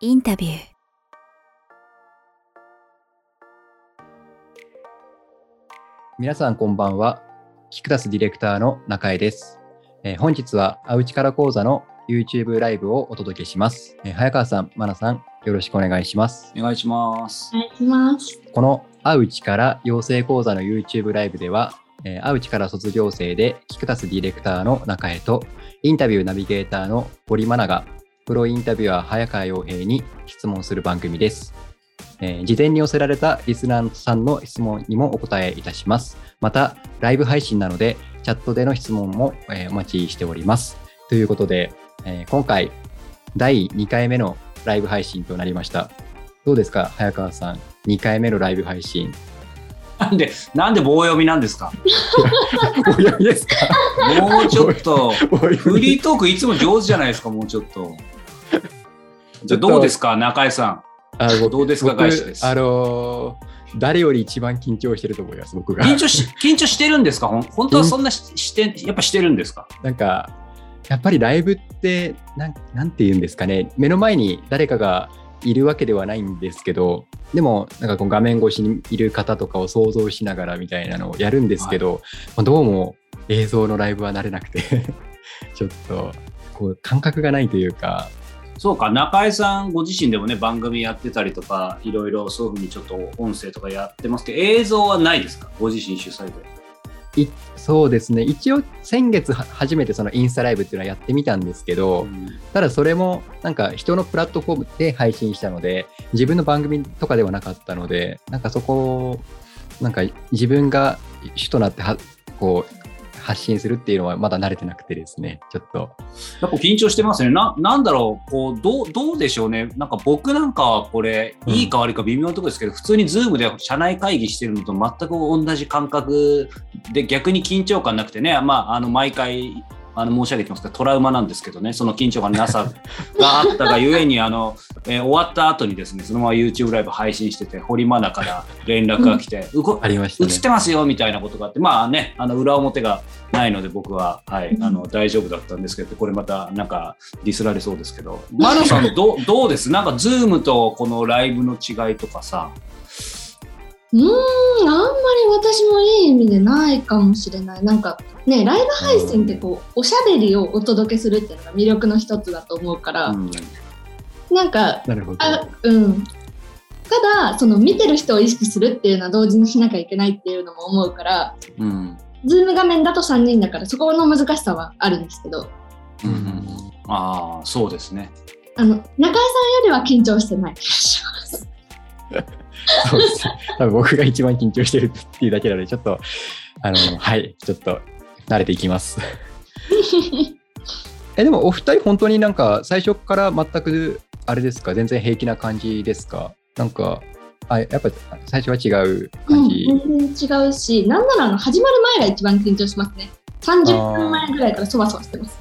インタビュー皆さんこんばんは。キクタスディレクターの中江です。えー本日はアウチから講座の YouTube ライブをお届けします。えー早川さん、マナさん、よろしくお願いします。お願いします。お願いします。このアウチから養成講座の YouTube ライブでは、えーアウチから卒業生でキクタスディレクターの中江とインタビューナビゲーターの堀マナがプロインタビュアー早川洋平に質問する番組です。えー事前に寄せられたリスナーさんの質問にもお答えいたします。また、ライブ配信なので、チャットでの質問も、えーお待ちしております。ということで、えー今回、第2回目のライブ配信となりました。どうですか、早川さん？2回目のライブ配信。なんで、なんで棒読みなんですか？お読みですか？もうちょっと、フリートークいつも上手じゃないですか、もうちょっと。じゃあどうですか、中江さあのどうですか僕外資です？あのー誰より一番緊張してると思います、僕ん。が。緊張し、緊張してるんですか？本当はそんなしして、やっぱしてるんですか？なんか、やっぱりライブって、なんなんて言うんですかね、目の前に誰かがいるわけではないんですけど、でも、なんかこう画面越しにいる方とかを想像しながらみたいなのをやるんですけど、まあどうも映像のライブは慣れなくて、ちょっと、こう感覚がないというか、そうか、中江さんご自身でもね、番組やってたりとか、いろいろそういうふうにちょっと音声とかやってますけど、映像はないですか？ご自身主催で。いそうですね、一応先月は初めてそのインスタライブっていうのはやってみたんですけど、ただそれもなんか人のプラットフォームで配信したので自分の番組とかではなかったのでなんかそこをなんか自分が主となってはこう発信するっていうのはまだ慣れてなくてですね。ちょっと。やっぱ緊張してますね。な、なんだろう、こう、どう、どうでしょうね。なんか僕なんかはこれ、うんいいか悪いか微妙なところですけど、普通にズームで社内会議してるのと全く同じ感覚で逆に緊張感なくてね、まあ、あの、毎回、あの申し上げてますけど、トラウマなんですけどね、その緊張感のなさがあったがゆえに、あの、えー終わった後にですね、そのまま YouTube ライブ配信してて、堀マナから連絡が来て、うこありましたね。映ってますよみたいなことがあって、まあね、あの裏表がないので僕は、はい、あの大丈夫だったんですけど、これまたなんかディスられそうですけど、マナさんどうどうです？なんか Zoom とこのライブの違いとかさ、うーん、あんまり私もいい意味でないかもしれない。なんかね、ライブ配信ってこう、おしゃべりをお届けするっていうのが魅力の一つだと思うから、うんなんか、なるほどあ、うん。ただ、その見てる人を意識するっていうのは同時にしなきゃいけないっていうのも思うから、うんズーム画面だと3人だからそこの難しさはあるんですけど、うんうんああそうですね。あの、中井さんよりは緊張してない気がします。そうです。多分僕が一番緊張してるっていうだけなのでちょっとあのはいちょっと慣れていきます。えでもお二人本当になんか最初から全くあれですか？全然平気な感じですか？なんかあやっぱ最初は違ううん、感じ、全然違うし、なんならあの始まる前が一番緊張しますね。30分前ぐらいからそわそわしてます。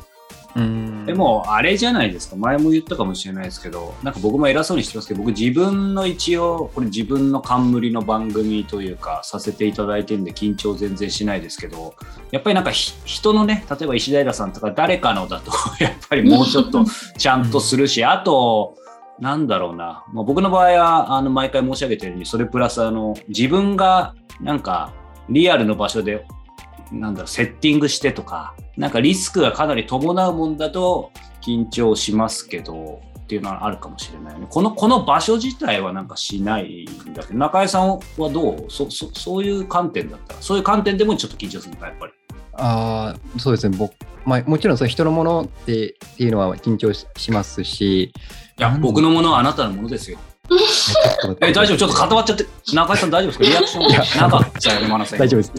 でもあれじゃないですか。前も言ったかもしれないですけどなんか僕も偉そうにしてますけど僕自分の一応これ自分の冠の番組というかさせていただいてるんで緊張全然しないですけどやっぱりなんか人のね例えば石平さんとか誰かのだと やっぱりもうちょっとちゃんとするしあとなんだろうな、まあ、僕の場合はあの毎回申し上げてるようにそれプラスあの自分がなんかリアルの場所でなんだろうセッティングしてとかなんかリスクがかなり伴うもんだと緊張しますけどっていうのはあるかもしれないね。このこの場所自体はなんかしないんだけど中井さんはどう？そそそういう観点だったら？そういう観点でもちょっと緊張するのかやっぱり。ああそうですね。僕、まあ、もちろんそう人のものってっていうのは緊張ししますし。いや僕のものはあなたのものですよ。え大丈夫？ちょっと固まっちゃって中井さん大丈夫ですか？リアクションなかったよねマナさん大丈夫です。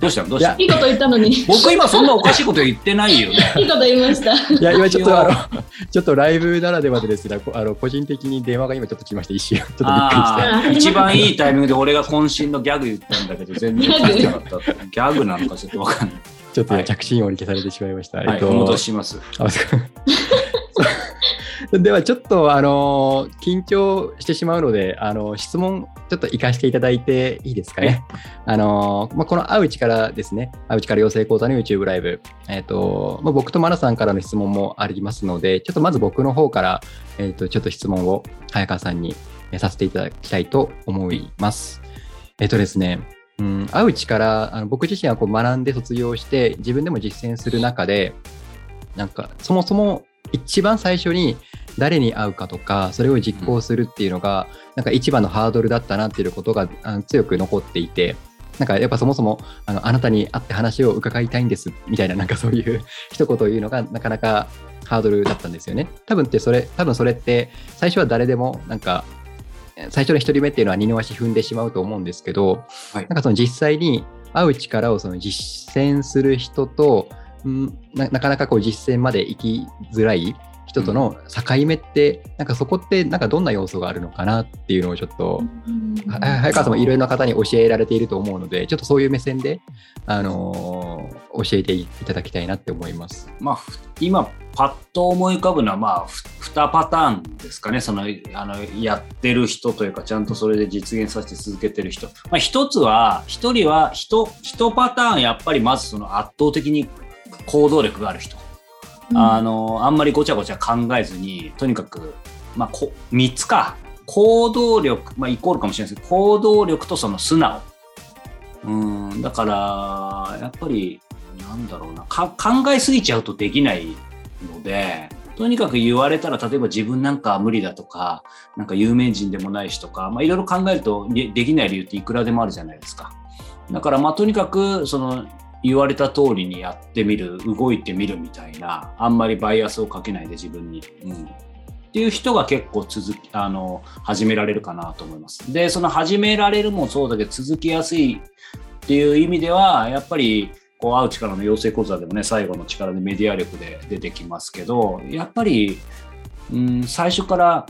どうしたの？どうした？のいいこと言ったのに、いい僕今そんなおかしいこと言ってないよね。こと言いました。いや今ちょっとあのちょっとライブならではでですがこあの個人的に電話が今ちょっと来ました一瞬。ちょっとびっくりして。一番いいタイミングで俺が渾身のギャグ言ったんだけど全然聞いてなかった。ギャグ。なのかちょっとわかんない。ちょっとはい。着信音に消されてしまいました。はい、お戻しします。あそう ではちょっとあの緊張してしまうのであの質問ちょっと行かせていただいていいですかね。あのまあ、この会う力ですね、会う力養成講座の YouTube ライブ、えーとまあ、僕とマナさんからの質問もありますので、ちょっとまず僕の方から、えーと、ちょっと質問を早川さんにさせていただきたいと思います。えっ、ー、とですね、うん、会う力、あの僕自身はこう学んで卒業して、自分でも実践する中で、なんかそもそも一番最初に誰に会うかとかそれを実行するっていうのが、なんか一番のハードルだったなっていうことが強く残っていてなんかやっぱそもそもあのあなたに会って話を伺いたいんですみたいななんかそういう 一言を言うのがなかなかハードルだったんですよね。多分ってそれ多分それって最初は誰でもなんか最初の1人目っていうのは二の足踏んでしまうと思うんですけど、はい、なんかその実際に会う力をその実践する人とんなかなかこう実践まで行きづらい人との境目って、なんかそこってなんかどんな要素があるのかなっていうのをちょっと、早川さんもいろいろな方に教えられていると思うので、ちょっとそういう目線で、あのー、教えていただきたいなって思います。まあ、今、パッと思い浮かぶのは、まあ、2パターンですかね、そのあのやってる人というか、ちゃんとそれで実現させて続けてる人。まあ、1つは、1人は1、1パターン、やっぱりまずその圧倒的に行動力がある人。あの、あんまりごちゃごちゃ考えずに、とにかく、まあ、こ3つか。行動力、まあ、イコールかもしれないですけど、行動力とその素直。うん、だから、やっぱり、なんだろうな考えすぎちゃうとできないので、とにかく言われたら、例えば自分なんか無理だとか、なんか有名人でもないしとか、まあ、いろいろ考えるとできない理由っていくらでもあるじゃないですか。だから、まあ、とにかく、その、言われた通りにやってみる動いてみるみたいなあんまりバイアスをかけないで自分に、うん、っていう人が結構続きあの始められるかなと思います。でその始められるもそうだけど続きやすいっていう意味ではやっぱりこう会う力の養成講座でもね最後の力でメディア力で出てきますけどやっぱり、うん、最初から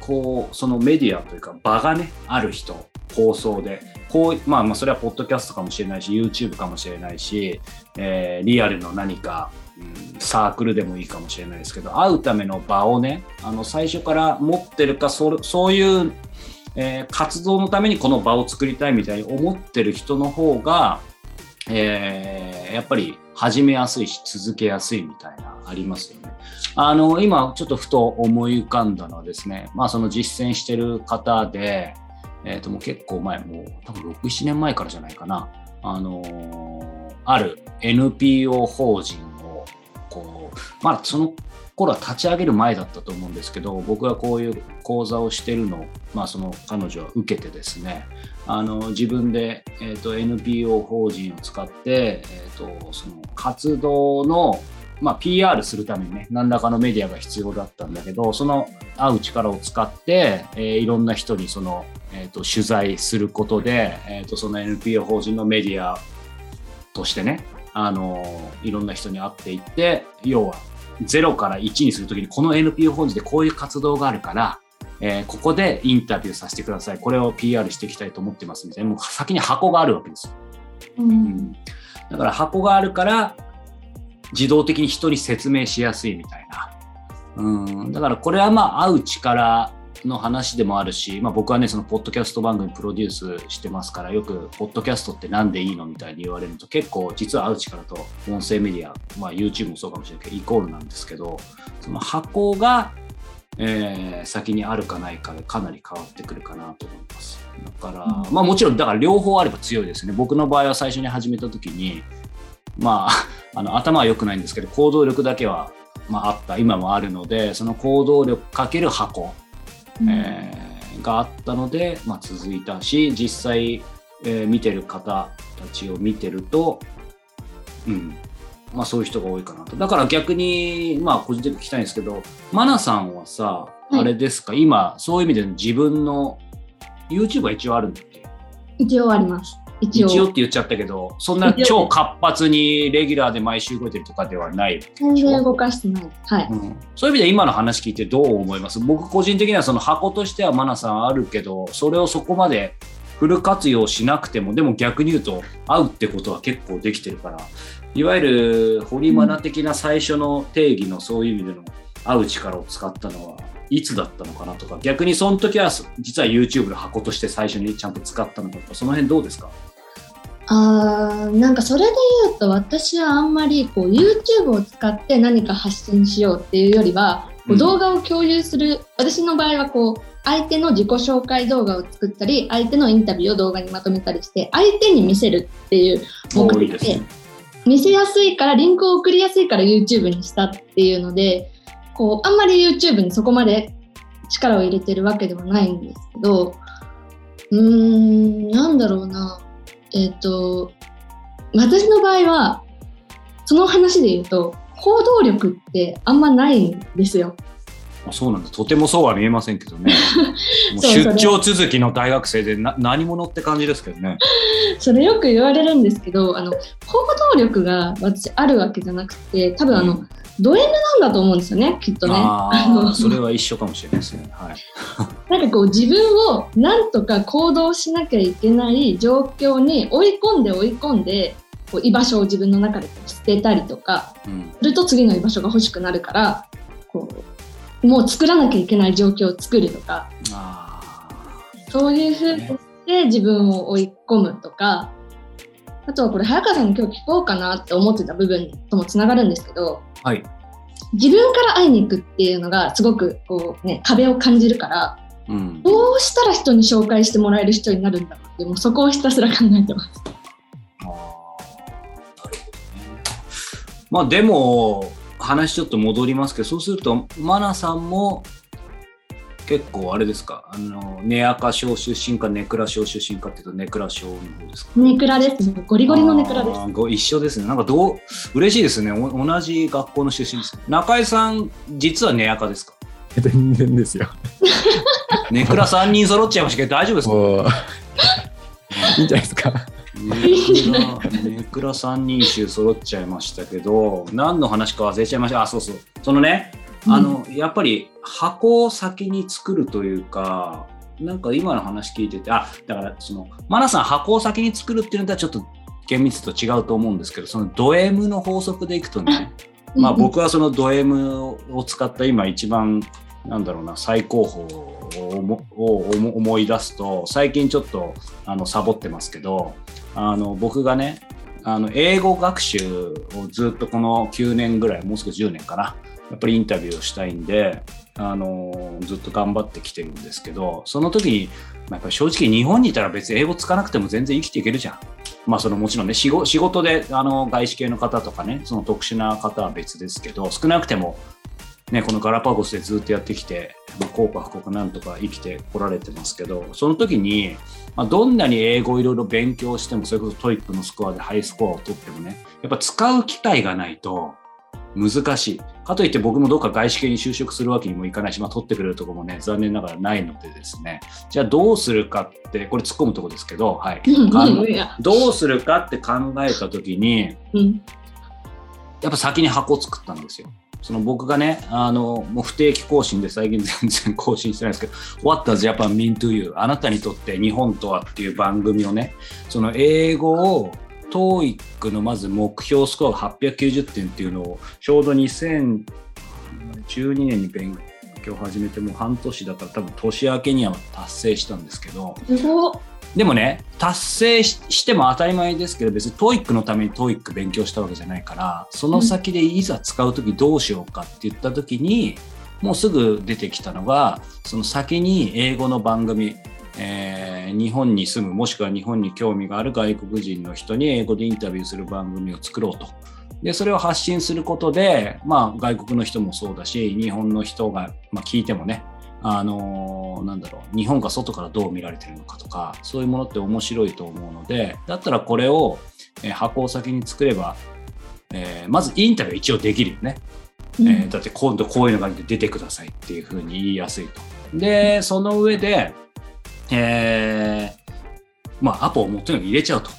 こうそのメディアというか場がねある人放送でこう、まあ、まあそれはポッドキャストかもしれないし YouTube かもしれないし、えー、リアルの何か、うん、サークルでもいいかもしれないですけど会うための場をねあの最初から持ってるかそそういう、えー、活動のためにこの場を作りたいみたいに思ってる人の方が、えー、やっぱり始めやすいし続けやすいみたいなありますよね。あの今ちょっとふと思い浮かんだのはですね、まあ、その実践してる方で、えー、ともう結構前、もう多分6、7年前からじゃないかな、あのー、ある NPO 法人を、こう、まあその頃は立ち上げる前だったと思うんですけど、僕がこういう講座をしてるのを、まあその彼女は受けてですね、あの自分で、えーと、NPO 法人を使って、えーとその活動のまあ、PR するためにね、何らかのメディアが必要だったんだけど、その会う力を使って、えー、いろんな人にその、えーと、取材することで、えーと、その NPO 法人のメディアとしてね、あのいろんな人に会っていって、要は0から1にするときに、この NPO 法人でこういう活動があるから、えー、ここでインタビューさせてください。これを PR していきたいと思ってますみたいな、もう先に箱があるわけですよ。うん、うん、だから箱があるから、自動的に人に説明しやすいみたいな。うん、だからこれはまあ会う力の話でもあるし、まあ、僕はねそのポッドキャスト番組プロデュースしてますからよくポッドキャストって何でいいのみたいに言われると結構実は会う力と音声メディア、まあ、YouTube もそうかもしれないけどイコールなん。ですけどその箱が、えー、先にあるかないかでかなり変わってくるかなと思います。だから、うん、まあもちろんだから両方あれば強いですね。僕の場合は最初に始めた時にまあ あの頭は良くないんですけど行動力だけは、まあ、あった今もあるのでその行動力かける箱、うん、えー、があったので、まあ、続いたし実際、えー、見てる方たちを見てると、うん。まあ、そういう人が多いかなと。だから逆にまあ個人的に聞きたいんですけどマナさんはさ、あれですか？今そういう意味での自分の YouTube は一応あるんだっけ？一応あります一応。一応って言っちゃったけどそんな超活発にレギュラーで毎週動いてるとかではない全然動かしてない、はい、うん、そういう意味で今の話聞いてどう思います？僕個人的にはその箱としてはマナさんあるけどそれをそこまでフル活用しなくてもでも逆に言うと会うってことは結構できてるからいわゆる堀マナ的な最初の定義のそういう意味での会う力を使ったのはいつだったのかなとか、逆にその時は実は YouTube の箱として最初にちゃんと使ったのかとか、その辺どうですか？あーなんかそれで言うと私はあんまりこう YouTube を使って何か発信しようっていうよりはこう動画を共有する、私の場合はこう相手の自己紹介動画を作ったり相手のインタビューを動画にまとめたりして相手に見せるっていう目的でね。見せやすいからリンクを送りやすいから YouTube にしたっていうのでこうあんまり YouTube にそこまで力を入れてるわけではないんですけどうーんなんだろうなえっ、と私の場合はその話で言うと行動力ってあんまないんですよ。あそうなんだ。とてもそうは見えませんけどね。出張続きの大学生でな何者って感じですけどね。それよく言われるんですけどあの行動力が私あるわけじゃなくて多分あの、うんド M なんだと思うんですよねきっとね。あそれは一緒かもしれないですね。はい。なんかこう自分をなんとか行動しなきゃいけない状況に追い込んで追い込んでこう居場所を自分の中で捨てたりとかうん。すると次の居場所が欲しくなるからこうもう作らなきゃいけない状況を作るとかあそういうふうにして自分を追い込むとかあとはこれ早川さんに今日聞こうかなって思ってた部分ともつながるんですけどあ。はい。自分から会いに行くっていうのがすごくこう、ね、壁を感じるからうん。どうしたら人に紹介してもらえる人になるんだろうってもうそこをひたすら考えてます。あーなるほどね。まあでも話ちょっと戻りますけどそうするとマナさんも結構あれですか？あのネアカ小出身かネクラ小出身かっていうとネクラ小の方ですか？ネクラですね。ゴリゴリのネクラです。ご一緒ですねなんかどう嬉しいですねお同じ学校の出身です中井さん実はネアカですか？全然ですよ。ネクラ3人揃っちゃいましたけど大丈夫ですか？いいんじゃないですか。ネクラ、ネクラ三人衆揃っちゃいましたけど、何の話か忘れちゃいました。あ、そうそう。そのね、あの、やっぱり箱を先に作るというか、なんか今の話聞いてて、あ、だからその、マナさん箱を先に作るっていうのとはちょっと厳密と違うと思うんですけど、そのド M の法則でいくとね、まあ僕はそのド M を使った今一番なんだろうな最高峰を思い出すと最近ちょっとあのサボってますけどあの僕がねあの英語学習をずっとこの9年ぐらいもう少し10年かなやっぱりインタビューをしたいんであのずっと頑張ってきてるんですけどその時に、まあ、やっぱり正直日本にいたら別に英語つかなくても全然生きていけるじゃん。まあそのもちろんね仕事であの外資系の方とかねその特殊な方は別ですけど少なくてもねこのガラパゴスでずっとやってきてまあ幸か不幸かなんとか生きてこられてますけどその時に、まあ、どんなに英語をいろいろ勉強してもそれこそ TOEIC のスコアでハイスコアを取ってもねやっぱ使う機会がないと難しい。かといって僕もどっか外資系に就職するわけにもいかないし、まあ、取ってくれるところもね、残念ながらないのでですね、じゃあどうするかって、これ突っ込むところですけど、はい。どうするかって考えた時に、うんやっぱ先に箱を作ったんですよ。その僕がね、あの、もう不定期更新で最近全然更新してないんですけど、What does Japan mean to you? あなたにとって日本とはっていう番組をね、その英語を TOEIC のまず目標スコアが890点っていうのをちょうど2012年に勉強始めてもう半年だから多分年明けには達成したんですけど、すごでもね、達成しても当たり前ですけど、別に TOEIC のために TOEIC 勉強したわけじゃないから、その先でいざ使うときどうしようかって言ったときに、もうすぐ出てきたのが、その先に英語の番組、えー日本に住む、もしくは日本に興味がある外国人の人に英語でインタビューする番組を作ろうと。で、それを発信することで、まあ外国の人もそうだし、日本の人が、まあ、聞いてもね、あのーなんだろう日本が外からどう見られてるのかとかそういうものって面白いと思うのでだったらこれを、えー箱を先に作れば、えーまずインタビューは一応できるよね、うん。えーだって今度こういうのが出てくださいっていうふうに言いやすいと。でその上で、えーまあアポをもうとにかく入れちゃうと。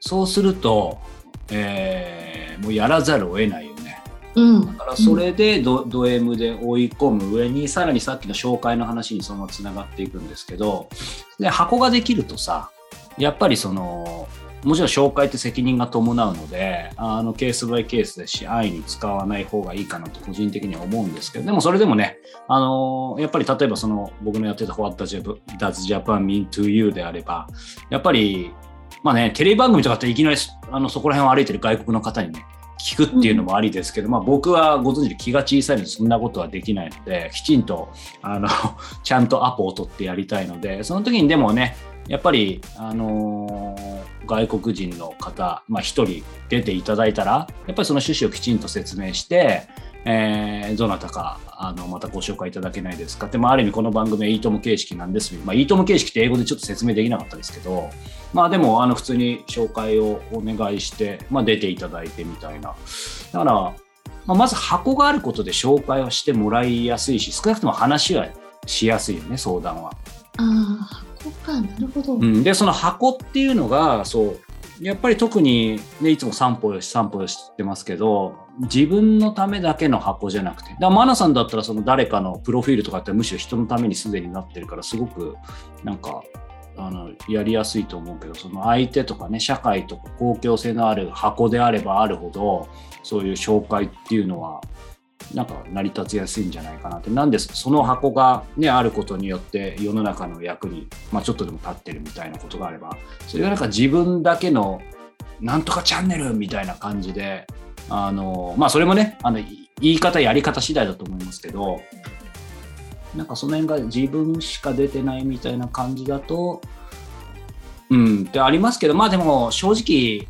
そうすると、えーもうやらざるを得ないうん。だからそれでド,、ド M で追い込む上にさらにさっきの紹介の話にそのままつながっていくんですけどで箱ができるとさやっぱりそのもちろん紹介って責任が伴うので、あのケースバイケースですし、安易に使わない方がいいかなと個人的には思うんですけど、でもそれでもね、あのやっぱり例えばその僕のやってた What Does Japan Mean to You であれば、やっぱり、まあね、テレビ番組とかっていきなりあのそこら辺を歩いてる外国の方にね、聞くっていうのもありですけど、まあ、僕はご存知で気が小さいのでそんなことはできないのできちんとあの ちゃんとアポを取ってやりたいのでその時にでもねやっぱり、あのー、外国人の方、まあ、1人出ていただいたらやっぱりその趣旨をきちんと説明してえー、どなたかあのまたご紹介いただけないですか。って、まあ、ある意味この番組はいいとも形式なんです。まあ、いいとも形式って英語でちょっと説明できなかったですけど、まあ、でもあの普通に紹介をお願いして、まあ、出ていただいてみたいな。だから、まあ、まず箱があることで紹介をしてもらいやすいし少なくとも話はしやすいよね相談は。ああ箱か。なるほど、うん、でその箱っていうのがそうやっぱり特に、ね、いつも散歩よし散歩よしってますけど自分のためだけの箱じゃなくて。だからマナさんだったらその誰かのプロフィールとかってむしろ人のためにすでになってるからすごくなんかあのやりやすいと思うけどその相手とかね社会とか公共性のある箱であればあるほどそういう紹介っていうのはなんか成り立ちやすいんじゃないかなって。なんでその箱が、ね、あることによって世の中の役に、まあ、ちょっとでも立ってるみたいなことがあればそれがなんか自分だけのなんとかチャンネルみたいな感じであのまあそれもねあの言い方やり方次第だと思いますけどなんかその辺が自分しか出てないみたいな感じだとうんってありますけどまあでも正直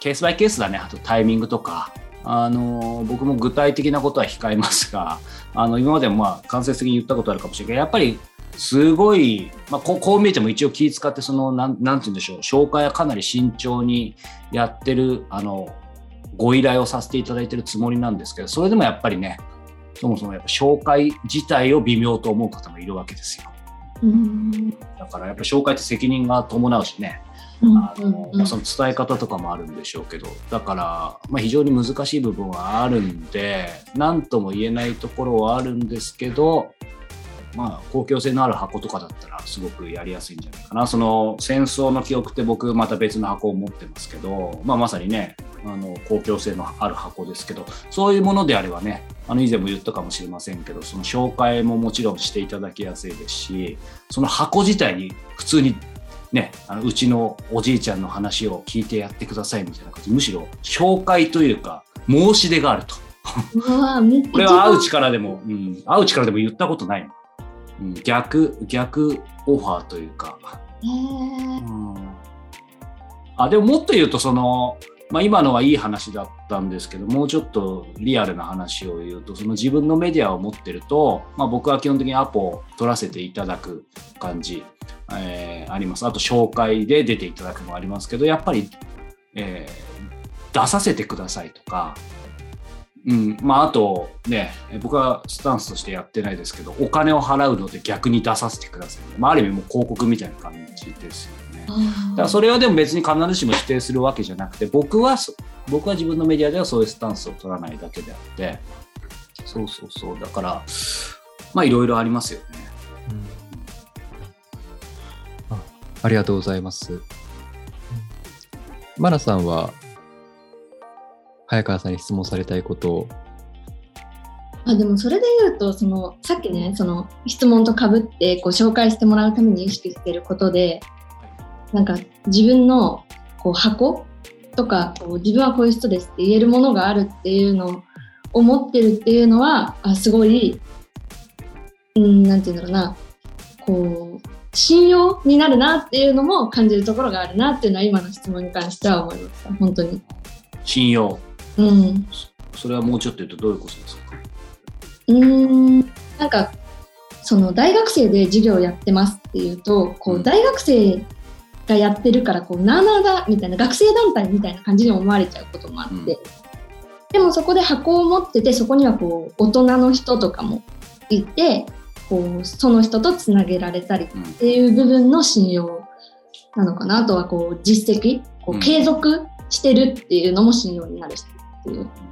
ケースバイケースだね。あとタイミングとか。あの僕も具体的なことは控えますがあの今までもまあ間接的に言ったことあるかもしれないけどやっぱりすごい、まあ、こうこう見えても一応気使ってそのなんなんて言うんでしょう。紹介はかなり慎重にやってるあのご依頼をさせていただいてるつもりなんですけどそれでもやっぱりねそもそもやっぱ紹介自体を微妙と思う方もいるわけですよ。うんだからやっぱ紹介って責任が伴うしねあのまあ、その伝え方とかもあるんでしょうけどだから、まあ、非常に難しい部分はあるんで何とも言えないところはあるんですけど、まあ、公共性のある箱とかだったらすごくやりやすいんじゃないかな。その戦争の記憶って僕また別の箱を持ってますけど、まあ、まさにねあの公共性のある箱ですけどそういうものであればねあの以前も言ったかもしれませんけどその紹介ももちろんしていただきやすいですしその箱自体に普通にね、あのうちのおじいちゃんの話を聞いてやってくださいみたいな感じ。むしろ紹介というか申し出があると。これは会う力でも、うん、会う力でも言ったことない、うん、逆逆オファーというか。うん、あでももっと言うとそのまあ、今のはいい話だったんですけどもうちょっとリアルな話を言うとその自分のメディアを持ってると、まあ、僕は基本的にアポを取らせていただく感じ、えー、あります。あと紹介で出ていただくもありますけどやっぱり、えー、出させてくださいとか、うん。まあ、あとね僕はスタンスとしてやってないですけどお金を払うので逆に出させてください、まあ、ある意味もう広告みたいな感じですよだからそれはでも別に必ずしも否定するわけじゃなくて僕は僕は自分のメディアではそういうスタンスを取らないだけであってそうそうそう。だからまあいろいろありますよね、うん、あありがとうございます。マナさんは早川さんに質問されたいことを。あでもそれで言うとそのさっきねその質問とかぶってご紹介してもらうために意識してることでなんか自分のこう箱とかこう自分はこういう人ですって言えるものがあるっていうのを思ってるっていうのはあすごいうんなんて言うんだろうな。こう信用になるなっていうのも感じるところがあるなっていうのは今の質問に関しては思いました本当に。信用うん。それはもうちょっと言うとどういうことですか？うん。なんかその大学生で授業をやってますっていうとこう大学生がやってるからこうなあなあだみたいな学生団体みたいな感じに思われちゃうこともあって、うん、でもそこで箱を持っててそこにはこう大人の人とかもいてこうその人とつなげられたりっていう部分の信用なのかな、あとはこう実績こう継続してるっていうのも信用になるしって。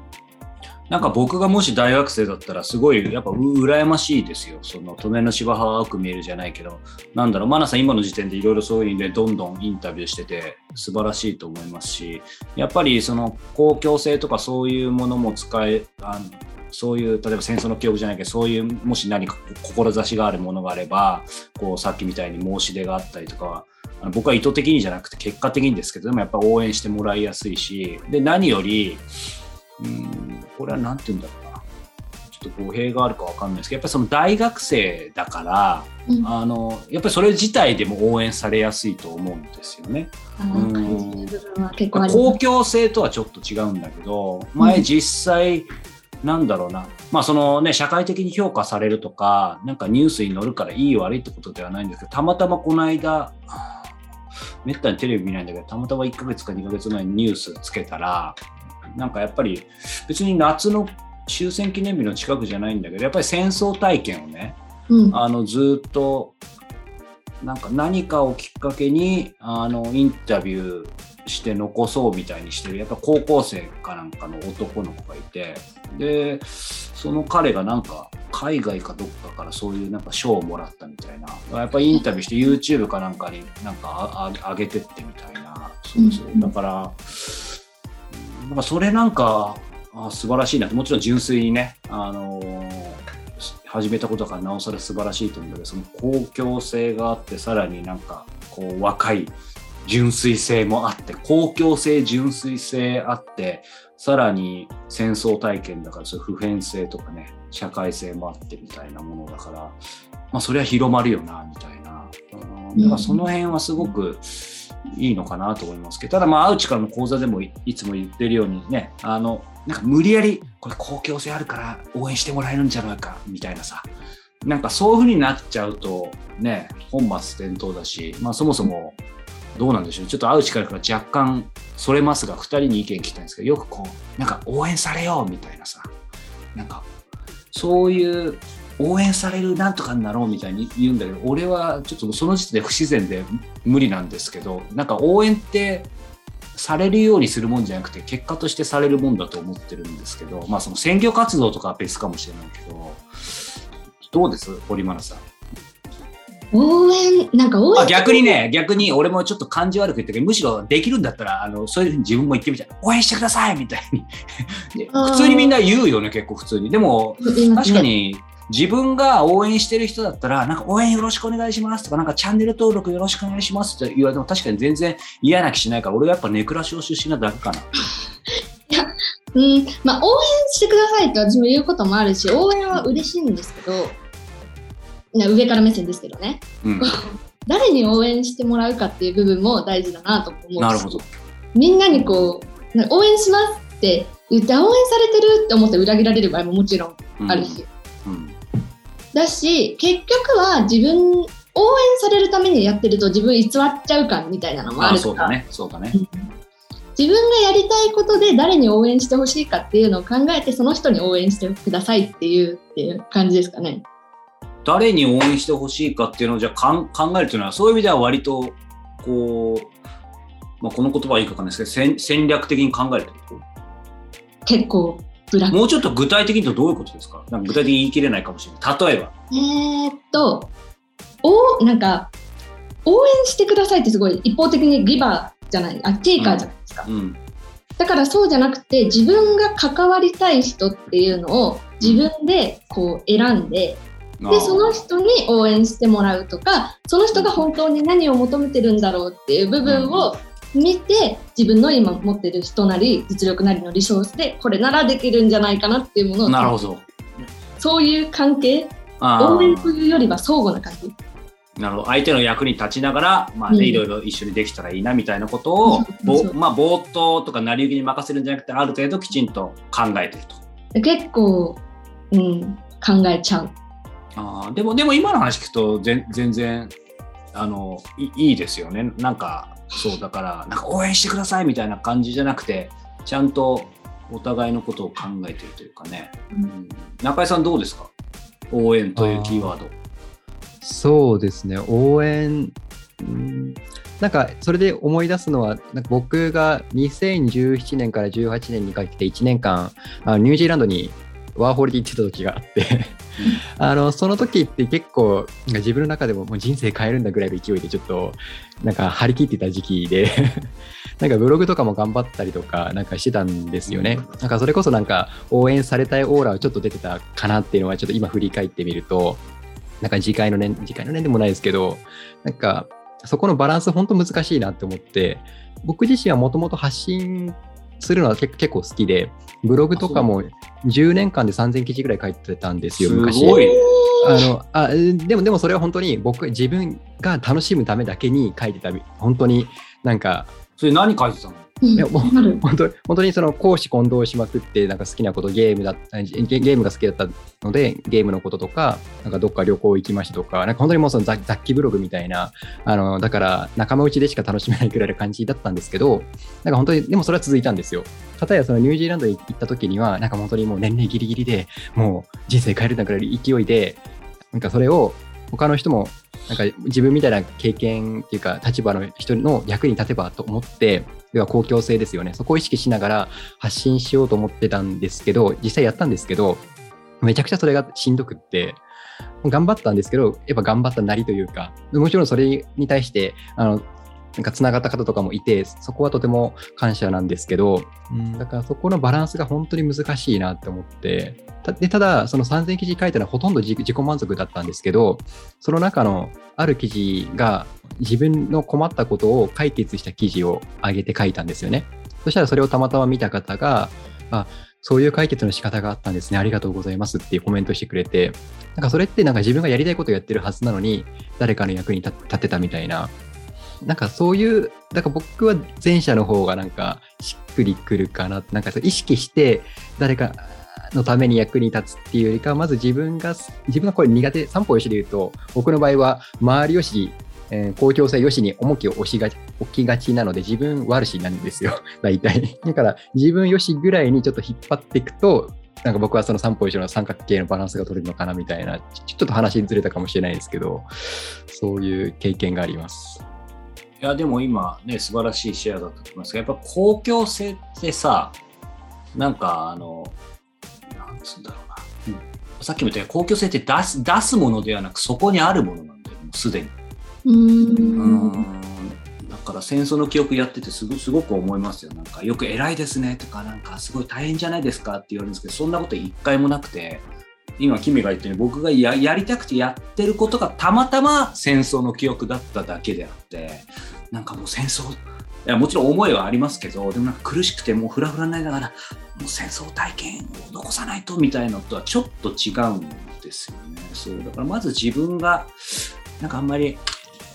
なんか僕がもし大学生だったらすごいやっぱ羨ましいですよ。その、利根の芝生は青く見えるじゃないけど、なんだろう、マナさん今の時点でいろいろそういう意味でどんどんインタビューしてて素晴らしいと思いますし、やっぱりその公共性とかそういうものも使え、あのそういう、例えば戦争の記憶じゃないけど、そういう、もし何か志があるものがあれば、こう、さっきみたいに申し出があったりとか、あの僕は意図的にじゃなくて結果的にですけど、でもやっぱ応援してもらいやすいし、で、何より、うん、これは何て言うんだろうな。ちょっと語弊があるかわかんないですけど、やっぱりその大学生だから、うんあの、やっぱりそれ自体でも応援されやすいと思うんですよね。公。共性とはちょっと違うんだけど、前実際、なんだろうな、まあそのね、社会的に評価されるとか、なんかニュースに載るからいい悪いってことではないんですけど、たまたまこの間、めったにテレビ見ないんだけど、たまたま1ヶ月か2ヶ月前にニュースつけたら、なんかやっぱり別に夏の終戦記念日の近くじゃないんだけど、やっぱり戦争体験をね、うん。あのずっとなんか何かをきっかけにあのインタビューして残そうみたいにしてるやっぱ高校生かなんかの男の子がいてでその彼がなんか海外かどっかからそういうなんか賞をもらったみたいなやっぱインタビューして YouTube かなんかになんかああ上げてってみたいなそうそう。うん。だからうんなんかそれなんかあ素晴らしいな。もちろん純粋にねあのー始めたことがなおさら素晴らしいと思うんだけどその公共性があってさらになんかこう若い純粋性もあって公共性純粋性あってさらに戦争体験だからそういう普遍性とかね社会性もあってみたいなものだからまあそれは広まるよなみたいな、うん、だからその辺はすごくいいのかなと思いますけどただまあアウチからの講座でもいいつも言ってるようにねあのなんか無理やりこれ公共性あるから応援してもらえるんじゃないかみたいなさ。なんかそういう風になっちゃうとね本末転倒だしまあそもそもどうなんでしょう。ちょっと会う力から若干それますが2人に意見聞きたいんですけどよくこうなんか応援されようみたいなさ。なんかそういう応援されるなんとかになろうみたいに言うんだけど俺はちょっとその時点で不自然で無理なんですけどなんか応援ってされるようにするもんじゃなくて結果としてされるもんだと思ってるんですけどまあその選挙活動とかは別かもしれないけどどうです？堀真さん応援、なんか応援。あ逆にね、逆に俺もちょっと感じ悪く言ったけど、むしろできるんだったら、あのそういうふうに自分も言ってみたい。応援してくださいみたいに普通にみんな言うよね、結構普通に。でも、確かに自分が応援してる人だったら、なんか応援よろしくお願いしますとか、なんかチャンネル登録よろしくお願いしますって言われても、確かに全然嫌な気しないから、俺はやっぱネクラ小出身なだけかな。うん、まあ応援してくださいって私も言うこともあるし、応援は嬉しいんですけど、ね上から目線ですけどね、うん、誰に応援してもらうかっていう部分も大事だなと思うし、なるほど。みんなにこう、応援しますって言って、あ応援されてるって思って裏切られる場合ももちろんうんあるし、うんだし、結局は自分、応援されるためにやってると自分偽っちゃう感みたいなのもああるから、そうだね、そうだね。自分がやりたいことで誰に応援してほしいかっていうのを考えて、その人に応援してくださいっていうっていう感じですかね。誰に応援してほしいかっていうのをじゃ考えるというのはそういう意味では割とこう、まあ、この言葉はいいかわかんないですけど戦戦略的に考えるってこ結構もうちょっと具体的にとどういうことですか？なんか具体的に言い切れないかもしれない。例えば。えー、っと、おなんか、応援してくださいってすごい一方的にギバーじゃない、あ、テイカーじゃないですか。うん。だからそうじゃなくて、自分が関わりたい人っていうのを自分でこう選んで、で、その人に応援してもらうとか、その人が本当に何を求めてるんだろうっていう部分を見て、自分の今持ってる人なり、実力なりのリソースで、これならできるんじゃないかなっていうものを、なるほど。そういう関係、応援というよりは相互な感じ。なるほど。相手の役に立ちながら、まあねうん。いろいろ一緒にできたらいいなみたいなことを、ぼまあ、ぼーっととか成り行きに任せるんじゃなくてある程度きちんと考えてると。結構、うん、考えちゃう。あーでもでも今の話聞くと全全然あのいいいですよね。なんかそうだからなんか応援してくださいみたいな感じじゃなくてちゃんとお互いのことを考えてるというかね、うん。中井さんどうですか？応援というキーワード。そうですね、応援、うんなんかそれで思い出すのは、なんか僕が2017年から18年にかけて1年間、あのニュージーランドにワーホリで行ってた時があってあのその時って結構なんか自分の中でももう人生変えるんだぐらいの勢いでちょっとなんか張り切ってた時期で なんかブログとかも頑張ったりとかなんかしてたんですよね。なんかそれこそなんか応援されたいオーラはちょっと出てたかなっていうのはちょっと今振り返ってみるとなんか次回の年次回の年でもないですけどなんかそこのバランス本当難しいなって思って僕自身はもともと発信するのは結構好きで、ブログとかも10年間で3000記事ぐらい書いてたんですよ、昔。すごい。あのあでも、でもそれは本当に僕、自分が楽しむためだけに書いてた、本当になんか。それ何書いてたの？いやもう本当本当にその講師混同しまくってなんか好きなことゲームだったゲームが好きだったのでゲームのこととかなんかどっか旅行行きましたとかなんか本当にもうその雑記ブログみたいなあのだから仲間内でしか楽しめないくらいの感じだったんですけどなんか本当にでもそれは続いたんですよ。かたやそのニュージーランドに行った時にはなんか本当にもう年齢ギリギリでもう人生変えるんだくらい勢いでなんかそれを他の人もなんか自分みたいな経験っていうか立場の人の役に立てばと思って要は公共性ですよね。そこを意識しながら発信しようと思ってたんですけど実際やったんですけどめちゃくちゃそれがしんどくって頑張ったんですけどやっぱ頑張ったなりというかもちろんそれに対してあのなんかつながった方とかもいて、そこはとても感謝なんですけど、うん、だからそこのバランスが本当に難しいなって思って、たでただ、その3000記事書いたのはほとんど自己満足だったんですけど、その中のある記事が自分の困ったことを解決した記事を上げて書いたんですよね。そしたらそれをたまたま見た方が、あ、そういう解決の仕方があったんですね。ありがとうございますっていうコメントしてくれて、なんかそれってなんか自分がやりたいことをやってるはずなのに、誰かの役に立ってたみたいな、なんかそういう、だから僕は前者の方がなんかしっくりくるかな。なんか意識して誰かのために役に立つっていうよりかまず自分が、自分がこれ苦手、三歩よしで言うと、僕の場合は周りよし、えー、公共性よしに重きを置しが置きがちなので、自分悪しなんですよ、大体。だから自分よしぐらいにちょっと引っ張っていくと、なんか僕はその三歩一緒の三角形のバランスが取れるのかなみたいな、ちょっと話ずれたかもしれないですけど、そういう経験があります。いや、でも今ね、素晴らしいシェアだと思いますが、やっぱ公共性ってさ、なんかあの、なんつうんだろうな。うん、さっきも言ったように公共性って出す出すものではなく、そこにあるものなんだよ、もうすでに。うんだから戦争の記憶やっててすごすごく思いますよ。なんかよく偉いですねとか、なんかすごい大変じゃないですかって言われるんですけど、そんなこと一回もなくて、今、君が言ったように僕がややりたくてやってることがたまたま戦争の記憶だっただけであって、なんかもう戦争、いやもちろん思いはありますけど、でもなんか苦しくてもうフラフラになりながら、もう戦争体験を残さないとみたいなのとはちょっと違うんですよね。そうだからまず自分が、なんかあんまり、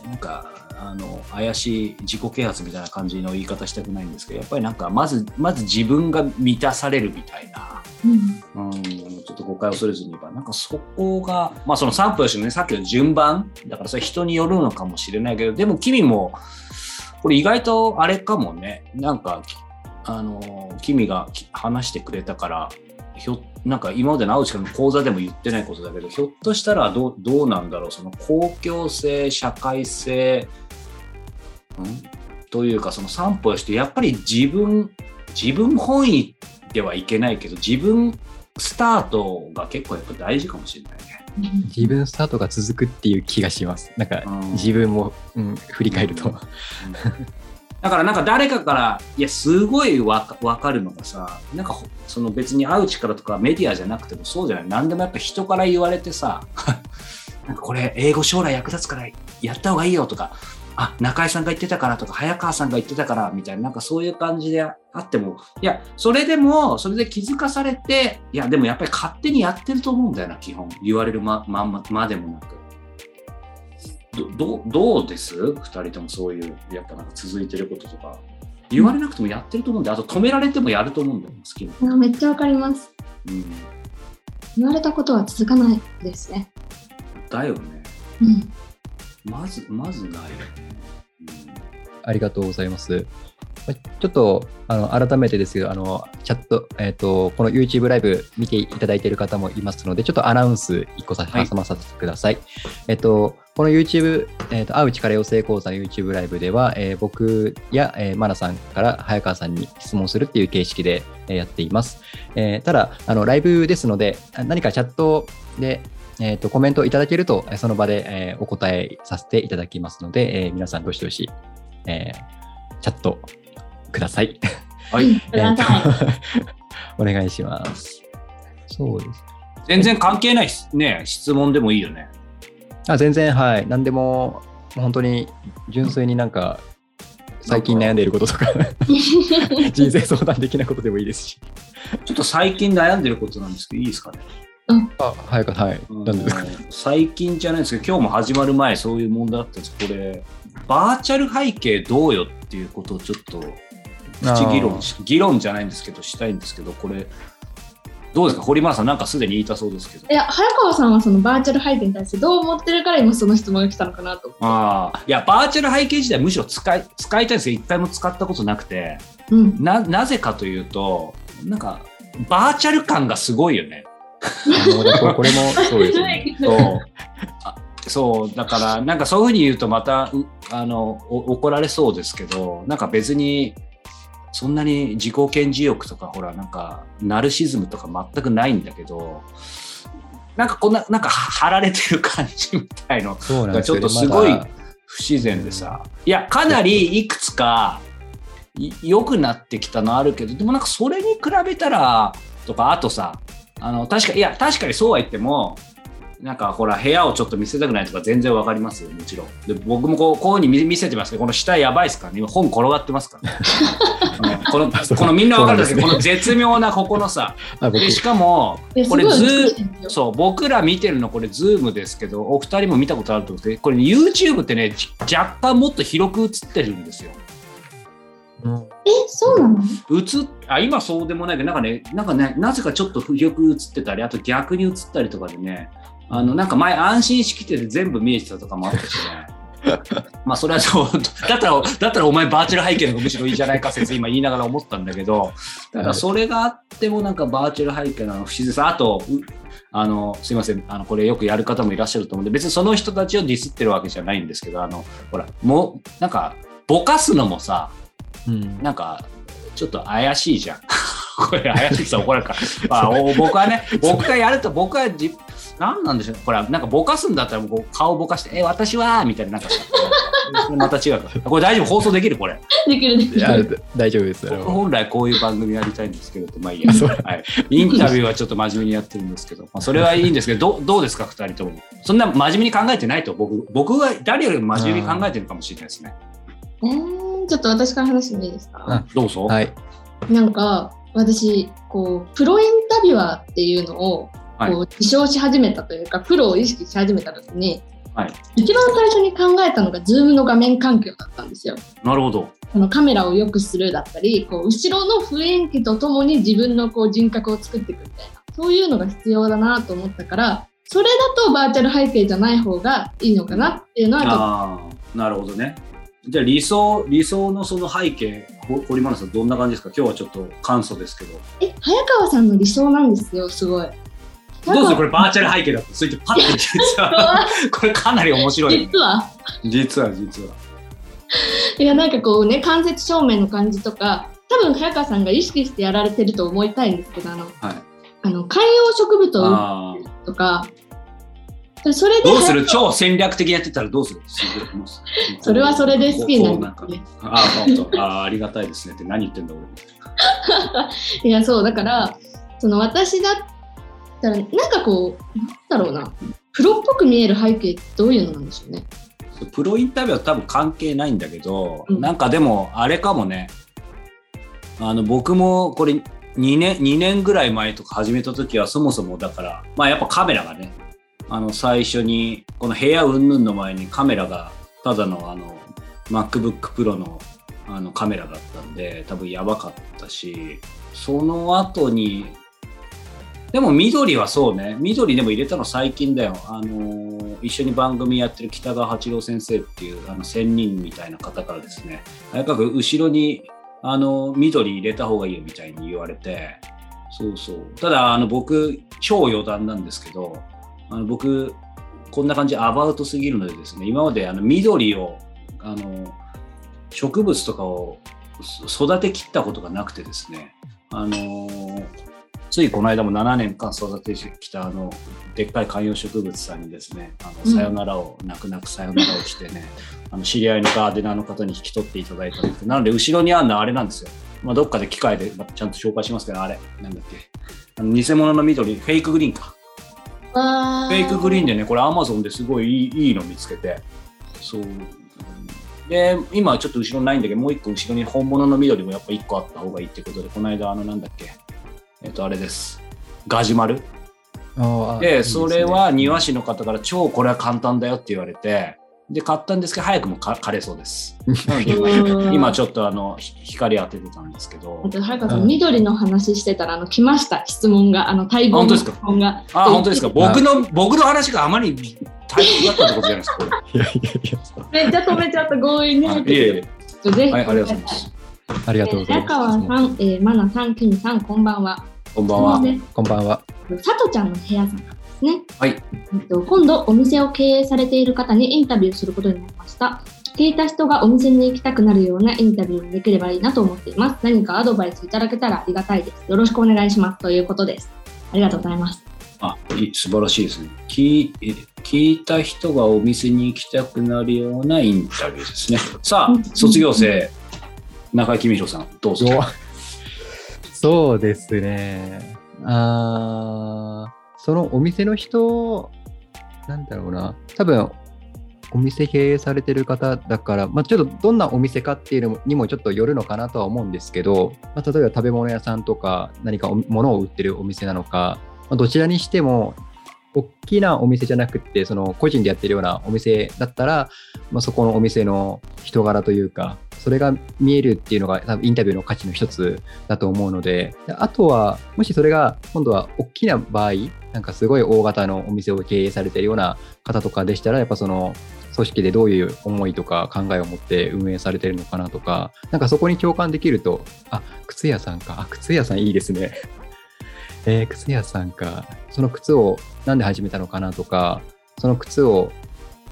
なんかあの怪しい自己啓発みたいな感じの言い方したくないんですけどやっぱりなんかまずまず自分が満たされるみたいな、うん、うん、ちょっと誤解を恐れずに言えばなんかそこがまあその3分よねさっきの順番だからそれ人によるのかもしれないけどでも君もこれ意外とあれかもね。なんかあの君が話してくれたからひょなんか今までのアウチからの講座でも言ってないことだけどひょっとしたらどうどうなんだろう。その公共性社会性、というかその散歩をしてやっぱり自分自分本位ではいけないけど自分スタートが結構やっぱ大事かもしれないね。自分スタートが続くっていう気がします。なんか自分も、うん、振り返ると。だからなんか誰かから、いや、すごいわかるのがさ、なんかその別に会う力とかメディアじゃなくてもそうじゃない？何でもやっぱ人から言われてさ、なんかこれ英語将来役立つからやった方がいいよとか、あ、中井さんが言ってたからとか、早川さんが言ってたからみたいな、なんかそういう感じであっても、いや、それでも、それで気づかされて、いや、でもやっぱり勝手にやってると思うんだよな、基本。言われるままままでもなく。どどうです？2人ともそういう、やっぱなんか続いてることとか。言われなくてもやってると思うんで、あと止められてもやると思うんだよ、好きな。めっちゃわかります。うん。言われたことは続かないですね。だよね。うん。まず、まずない。ありがとうございます。ちょっとあの改めてですけど、あのチャット、えっ、ー、と、この YouTube ライブ見ていただいている方もいますので、ちょっとアナウンス1個さ、挟まさせてください。えっ、ー、と、この YouTube、えーと、会う力養成講座の YouTube ライブでは、えー、僕や、えー、マナさんから早川さんに質問するっていう形式で、えー、やっています。えー、ただあの、ライブですので、何かチャットで、えーと、コメントいただけると、その場で、えー、お答えさせていただきますので、えー、皆さんどしどし、えー、チャットください。はい。えー、お願いします。そうです。全然関係ないね、質問でもいいよね。あ全然、はい。何でも、本当に純粋になんか、最近悩んでいることとか 人生相談的なことでもいいですし。ちょっと最近悩んでることなんですけど、いいですかね？あ、はい、はい。なんですか？最近じゃないですけど、今日も始まる前、そういう問題あったんです。これ、バーチャル背景どうよっていうことをちょっと、口議論、議論じゃないんですけど、したいんですけど、これ、どうですか、堀丸さん、なんかすでに言いたそうですけど。いや、早川さんはそのバーチャル背景に対してどう思ってるから今その質問が来たのかなと。ああ、いや、バーチャル背景自体むしろ使い使いたいですけど、一回も使ったことなくて、うん、ななぜかというと、なんか、バーチャル感がすごいよね。これも そうですね。そう。そう。だからなんかそういうふうに言うとまたあの怒られそうですけどなんか別にそんなに自己顕示欲とかほらなんかナルシズムとか全くないんだけどなんかこんななんか貼られてる感じみたいのがちょっとすごい不自然でさ、いやかなりいくつか良くなってきたのあるけどでもなんかそれに比べたらとかあとさあの確かいや確かにそうは言ってもなんかほら部屋をちょっと見せたくないとか全然わかりますよもちろん。で僕もこうこういうふうに見せてますけどこの下やばいですからね。今本転がってますから。ね このこのみんなわかるんですけどこの絶妙なここのさ。でしかもこれズそう僕ら見てるのこれズームですけどお二人も見たことあると思ってこれ YouTube ってね若干もっと広く映ってるんですよえ、そうなの？映あ今そうでもないけど、なんかね、なんかね、なぜかちょっと不よく映ってたり、あと逆に映ったりとかでね、あのなんか前安心しきてて全部見えてたとかもあったしね。まあそれはそうだったらだったらお前バーチャル背景の方がむしろいいじゃないか説今言いながら思ったんだけどだからそれがあってもなんかバーチャル背景の不自然さあとあのすいませんあのこれよくやる方もいらっしゃると思うんで別にその人たちをディスってるわけじゃないんですけどあのほらもうなんかぼかすのもさ、うん、なんかちょっと怪しいじゃん。これ怪しいさ怒られるから、まあ、僕はね僕がやると僕はじ何なんでしょう。これなんかぼかすんだったらこう顔ぼかして「え私は」みたいななんかさ また違うかこれ大丈夫？放送できる？これ。できるできる。大丈夫です本来こういう番組やりたいんですけどまあいいや、はい、インタビューはちょっと真面目にやってるんですけど、まあ、それはいいんですけどどどうですか？2人とも。そんな真面目に考えてないと僕僕は誰よりも真面目に考えてるかもしれないですね。えー、ちょっと私から話してもいいですか？どうぞはいなんか私こうプロインタビュアーっていうのをこう自称し始めたというか、プロを意識し始めた時に、はい、一番最初に考えたのが Zoom の画面環境だったんですよ。なるほど。このカメラを良くするだったりこう後ろの雰囲気とともに自分のこう人格を作っていくみたいなそういうのが必要だなと思ったからそれだとバーチャル背景じゃない方がいいのかなっていうのはちょっと。あなるほどね。じゃあ理想理想のその背景堀丸さんどんな感じですか？今日はちょっと簡素ですけど。え早川さんの理想なんですよすごい。どうするこれバーチャル背景だとそれってパッて実は これかなり面白い、実は。実は実は。いやなんかこうね間接照明の感じとか多分早川さんが意識してやられてると思いたいんですけどあの、はい、あの観葉植物をとかそれでどうする？超戦略的やってたらどうする？それはそれで好きなんですね。ああ、ありがたいですね。って何言ってんだ俺。いや、そう、だから、その私だったら、なんかこう、なんだろうな、プロっぽく見える背景ってどういうのなんでしょうね。プロインタビューは多分関係ないんだけど、うん、なんかでもあれかもね。あの僕もこれ2年 ,2 年ぐらい前とか始めた時はそもそもだからまあやっぱカメラがねあの最初にこの部屋云々の前にカメラがただのあの MacBook Pro のあのカメラだったんで多分やばかったしその後にでも緑はそうね。緑でも入れたの最近だよ。あの一緒に番組やってる北川八郎先生っていうあの仙人みたいな方からですねとにかく後ろにあの緑入れた方がいいよみたいに言われてそうそう。ただあの僕超余談なんですけどあの僕こんな感じアバウトすぎるのでですね今まであの緑をあの植物とかを育てきったことがなくてですねあのついこの間も7年間育ててきたあのでっかい観葉植物さんにですねあのさよならを、泣く泣くさよならをしてねあの知り合いのガーデナーの方に引き取っていただいたんですなので後ろにあるのはあれなんですよ、まあ、どっかで機械でちゃんと紹介しますけどあれなんだっけ。あの偽物の緑フェイクグリーンかフェイクグリーンでねこれアマゾンですごいいいいいの見つけて。そう。で今はちょっと後ろないんだけどもう一個後ろに本物の緑もやっぱ一個あった方がいいってことでこの間あのなんだっけ。えっとあれです。ガジュマル。でそれは庭師の方から超これは簡単だよって言われてで買ったんですけど早くも枯れそうです。今今ちょっとあの光当ててたんですけど。はるかさん緑の話してたらあの来ました。質問があの待望の質問が。あ本当ですか？僕の僕の話があまり大変だったってことじゃないですかこれ。いやいやいや。めっちゃ止めちゃった強引にいえいえぜひ、はい、ありがとうございます。ありがとうございます。中川さん、えー、マナさん、キミさん、こんばんは。こんばんは。こんばんは。さとちゃんの部屋さんですね。はい。えっと、今度、お店を経営されている方にインタビューすることになりました。聞いた人がお店に行きたくなるようなインタビューにできればいいなと思っています。何かアドバイスいただけたらありがたいです。よろしくお願いします。ということです。ありがとうございます。あ、い素晴らしいですね。聞聞いた人がお店に行きたくなるようなインタビューですね。さあ、卒業生、中井公弘さん、どうぞ。そうですね。あそのお店の人、なんだろうな、多分お店経営されてる方だから、まあ、ちょっとどんなお店かっていうのにもちょっとよるのかなとは思うんですけど、まあ、例えば食べ物屋さんとか何か物を売ってるお店なのか、まあ、どちらにしても大きなお店じゃなくてその個人でやってるようなお店だったら、まあ、そこのお店の人柄というかそれが見えるっていうのが多分インタビューの価値の一つだと思うのであとはもしそれが今度は大きな場合なんかすごい大型のお店を経営されてるような方とかでしたらやっぱその組織でどういう思いとか考えを持って運営されてるのかなとかなんかそこに共感できるとあ靴屋さんか。あ靴屋さんいいですね。えー、靴屋さんか、その靴をなんで始めたのかなとか、その靴を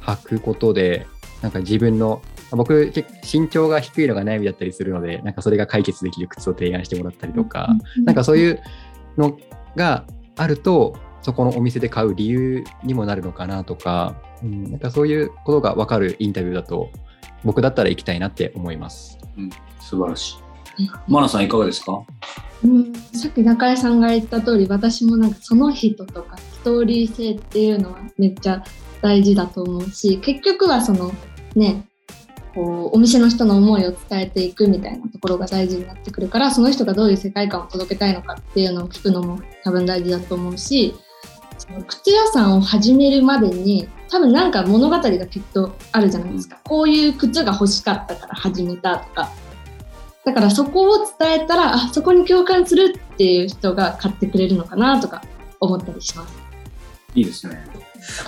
履くことで、なんか自分の、僕、身長が低いのが悩みだったりするので、なんかそれが解決できる靴を提案してもらったりとか、なんかそういうのがあると、そこのお店で買う理由にもなるのかなとか、うん、なんかそういうことが分かるインタビューだと、僕だったら行きたいなって思います。うん、素晴らしい。マナさんいかがですか？うん、さっき中井さんが言った通り私もなんかその人とかストーリー性っていうのはめっちゃ大事だと思うし結局はそのねこうお店の人の思いを伝えていくみたいなところが大事になってくるからその人がどういう世界観を届けたいのかっていうのを聞くのも多分大事だと思うし靴屋さんを始めるまでに多分なんか物語がきっとあるじゃないですか、こういう靴が欲しかったから始めたとかだからそこを伝えたらあそこに共感するっていう人が買ってくれるのかなとか思ったりします。いいですね。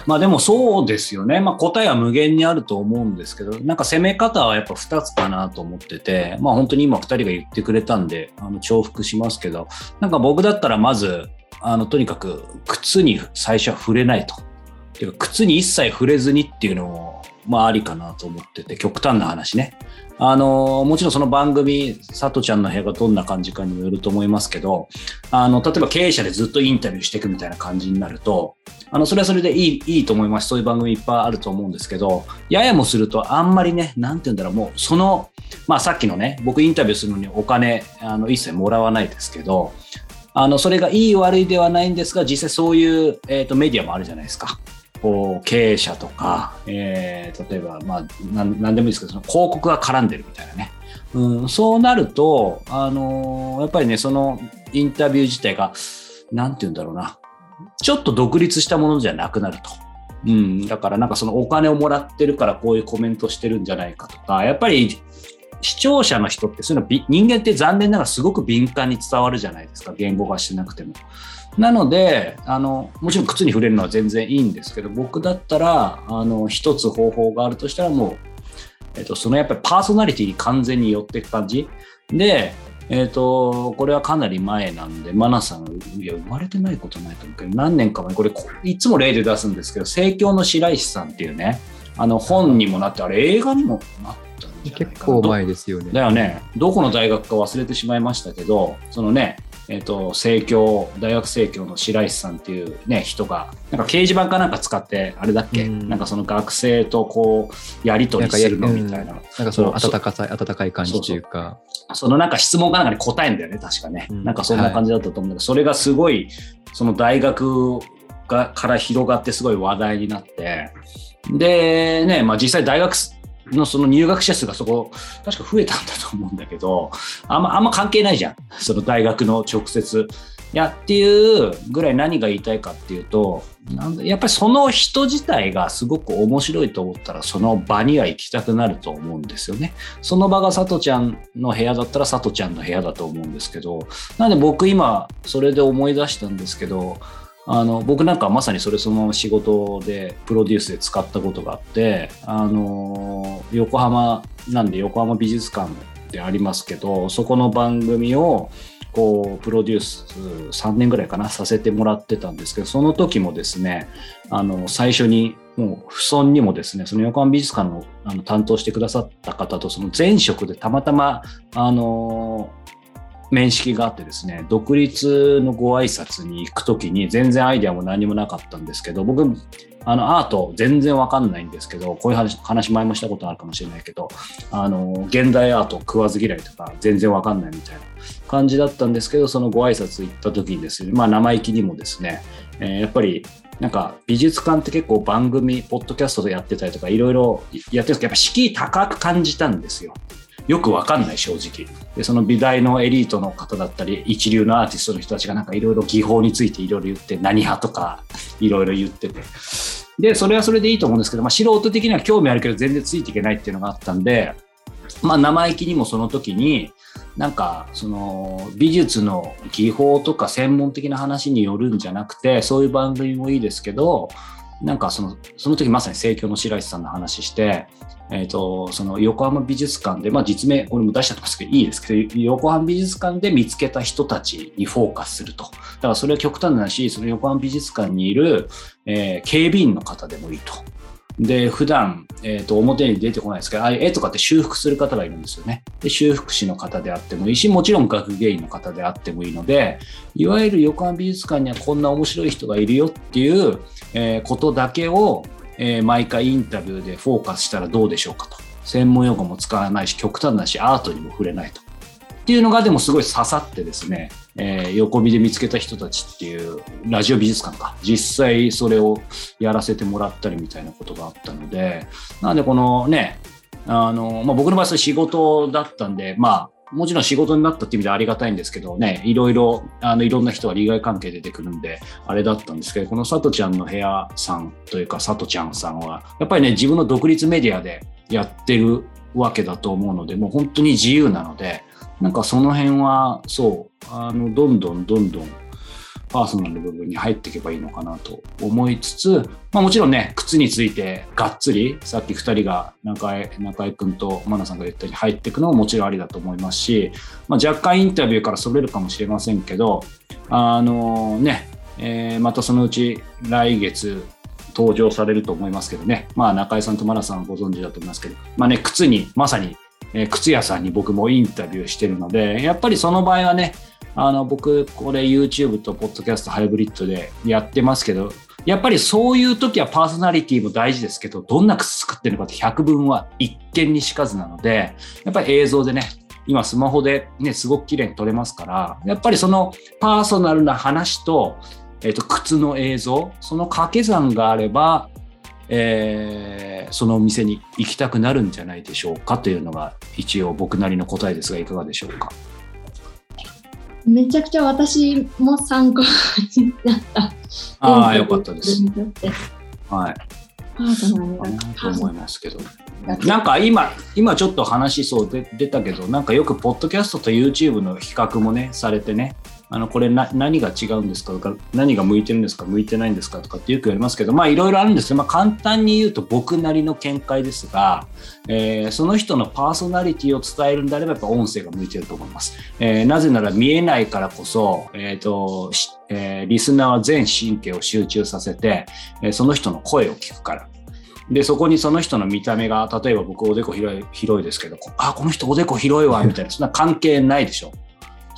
まあでもそうですよね。まあ答えは無限にあると思うんですけど、なんか攻め方はやっぱ2つかなと思ってて、まあ本当に今2人が言ってくれたんで、あの重複しますけど、なんか僕だったらまず、あのとにかく靴に最初は触れないと。ていうか靴に一切触れずにっていうのも、まあありかなと思ってて、極端な話ね。あのもちろんその番組、さとちゃんの部屋がどんな感じかにもよると思いますけど、あの、例えば経営者でずっとインタビューしていくみたいな感じになると、あの、それはそれでいい、いいと思います。そういう番組いっぱいあると思うんですけど、ややもするとあんまりね、なんて言うんだろう、もうその、まあさっきのね、僕インタビューするのにお金、あの、一切もらわないですけど、あの、それがいい悪いではないんですが、実際そういう、え、ー、と、メディアもあるじゃないですか。こう経営者とか、えー、例えば、まあ、なんでもいいですけど、その広告が絡んでるみたいなね。うん、そうなると、あのー、やっぱりね、そのインタビュー自体が、なんて言うんだろうな、ちょっと独立したものじゃなくなると。うん、だからなんかそのお金をもらってるからこういうコメントしてるんじゃないかとか、やっぱり視聴者の人ってそういうの人間って残念ながらすごく敏感に伝わるじゃないですか、言語化してなくても。なのであのもちろん靴に触れるのは全然いいんですけど僕だったらあの一つ方法があるとしたらもう、えっと、そのやっぱりパーソナリティに完全に寄っていく感じでえっ、と、これはかなり前なんで、マナさん、いや、生まれてないことないと思うけど、何年か前、これ、いつも例で出すんですけど、盛況の白石さんっていうね、あの、本にもなって、あれ、映画にもなったんじゃないかな結構前ですよね。だよね。どこの大学か忘れてしまいましたけど、そのね、えっ、と、生協、大学生協の白石さんっていうね、人が、なんか掲示板かなんか使って、あれだっけ、うん、なんかその学生とこう、やりとりするのみたいな。なんかその温かさ、温かい感じというか。そのなんか質問かなんかに答えんだよね、確かね。うん、なんかそんな感じだったと思うんだけど、はい、それがすごい、その大学がから広がってすごい話題になって、で、ね、まあ実際大学のその入学者数がそこ、確か増えたんだと思うんだけど、あんま、あんま関係ないじゃん。その大学の直接。いやっていうぐらい何が言いたいかっていうと、なんやっぱりその人自体がすごく面白いと思ったら、その場には行きたくなると思うんですよね。その場がさとちゃんの部屋だったらさとちゃんの部屋だと思うんですけど、なんで僕今それで思い出したんですけど、あの僕なんかまさにそれそのまま仕事でプロデュースで使ったことがあってあの横浜なんで横浜美術館でありますけどそこの番組をこうプロデュース3年ぐらいかなさせてもらってたんですけどその時もですねあの最初にもう不尊にもですねその横浜美術館のあの担当してくださった方とその前職でたまたまあの面識があってですね、独立のご挨拶に行くときに全然アイデアも何もなかったんですけど、僕、あのアート全然わかんないんですけど、こういう話話前もしたことあるかもしれないけど、あの、現代アート食わず嫌いとか全然わかんないみたいな感じだったんですけど、そのご挨拶行った時にですね、まあ生意気にもですね、えー、やっぱりなんか美術館って結構番組、ポッドキャストでやってたりとかいろいろやってるんですけど、やっぱ敷居高く感じたんですよ。よくわかんない正直。でその美大のエリートの方だったり一流のアーティストの人たちがなんかいろいろ技法についていろいろ言って何派とかいろいろ言ってて。でそれはそれでいいと思うんですけど、まあ、素人的には興味あるけど全然ついていけないっていうのがあったんでまあ生意気にもその時になんかその美術の技法とか専門的な話によるんじゃなくてそういう番組もいいですけどなんかそのその時まさに盛況の白石さんの話してえーと、その横浜美術館で、まあ、実名これも出しちゃってますけどいいですけど横浜美術館で見つけた人たちにフォーカスするとだからそれは極端なしその横浜美術館にいる、えー、警備員の方でもいいと。で普段、えーと、表に出てこないですけどああいう絵とかって修復する方がいるんですよね。で修復師の方であってもいいしもちろん学芸員の方であってもいいのでいわゆる横浜美術館にはこんな面白い人がいるよっていう、えー、ことだけをえー、毎回インタビューでフォーカスしたらどうでしょうかと。専門用語も使わないし、極端なし、アートにも触れないと。っていうのがでもすごい刺さってですね、えー、横見で見つけた人たちっていうラジオ美術館か実際それをやらせてもらったりみたいなことがあったのでなんでこのねあの、まあ、僕の場合は仕事だったんでまあもちろん仕事になったっていう意味でありがたいんですけどね、いろいろ、あの、いろんな人が利害関係出てくるんで、あれだったんですけど、このさとちゃんの部屋さんというか、さとちゃんさんは、やっぱりね、自分の独立メディアでやってるわけだと思うので、もう本当に自由なので、なんかその辺は、そう、あの、どんどんどんどんパーソナルの部分に入っていけばいいのかなと思いつつ、まあ、もちろんね、靴についてがっつり、さっき2人が中江中江君と真奈さんが言ったように入っていくのももちろんありだと思いますし、まあ、若干インタビューからそれるかもしれませんけど、あのね、えー、またそのうち来月登場されると思いますけどね、まあ、中江さんと真奈さんご存知だと思いますけど、まあね、靴にまさにえ、靴屋さんに僕もインタビューしてるので、やっぱりその場合はね、あの僕これ YouTube と Podcast ハイブリッドでやってますけどやっぱりそういう時はパーソナリティも大事ですけどどんな靴作ってるのかって百分は一見にしかずなのでやっぱり映像でね今スマホでねすごく綺麗に撮れますからやっぱりそのパーソナルな話と,、えー、と靴の映像その掛け算があればえー、そのお店に行きたくなるんじゃないでしょうかというのが一応僕なりの答えですがいかがでしょうか？めちゃくちゃ私も参考になった。ああ、よかったです。はい。パートナーにと思いますけど。なんか今、今ちょっと話そうで出たけど、なんかよくポッドキャストと YouTube の比較もね、されてね、あのこれな何が違うんですかとか何が向いてるんですか向いてないんですかとかってよく言われますけどまあいろいろあるんですけど、まあ、簡単に言うと僕なりの見解ですが、えー、その人のパーソナリティを伝えるんであればやっぱ音声が向いてると思います。えー、なぜなら見えないからこそ、えーとえー、リスナーは全神経を集中させて、えその人の声を聞くから。で、そこにその人の見た目が、例えば僕おでこ広い広いですけど、あ、この人おでこ広いわ、みたいな、そんな関係ないでしょ。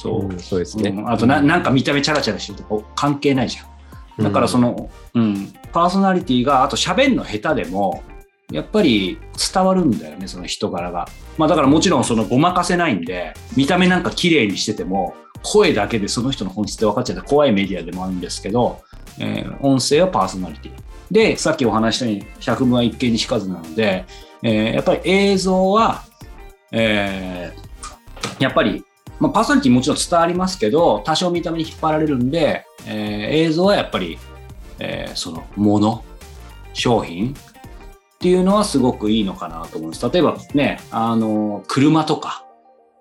そう、うん、そうですね。うん、あとな、なんか見た目チャラチャラしてると関係ないじゃん。だからその、うん、パーソナリティが、あと喋るの下手でも、やっぱり伝わるんだよね、その人柄が。まあだからもちろんそのごまかせないんで、見た目なんか綺麗にしてても、声だけでその人の本質って分かっちゃった怖いメディアでもあるんですけど、えー、音声はパーソナリティ。で、さっきお話したように百聞は一見にしかずなので、えー、やっぱり映像は、えー、やっぱりまあ、パーソナリティもちろん伝わりますけど、多少見た目に引っ張られるんで、えー、映像はやっぱり、えー、そのもの、商品っていうのはすごくいいのかなと思います。例えばね、あの、車とか、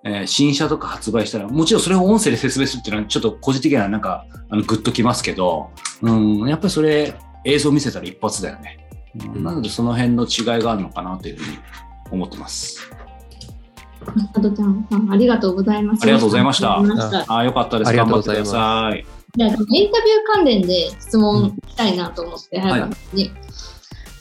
えー、新車とか発売したら、もちろんそれを音声で説明するっていうのはちょっと個人的にはなんか、あの、グッときますけど、うん、やっぱりそれ映像見せたら一発だよね。うん、なのでその辺の違いがあるのかなというふうに思ってます。アドちゃんさん、ありがとうございます。ありがとうございました。ああ、よかったです。頑張ってください。じゃインタビュー関連で質問したいなと思って、早川さんに。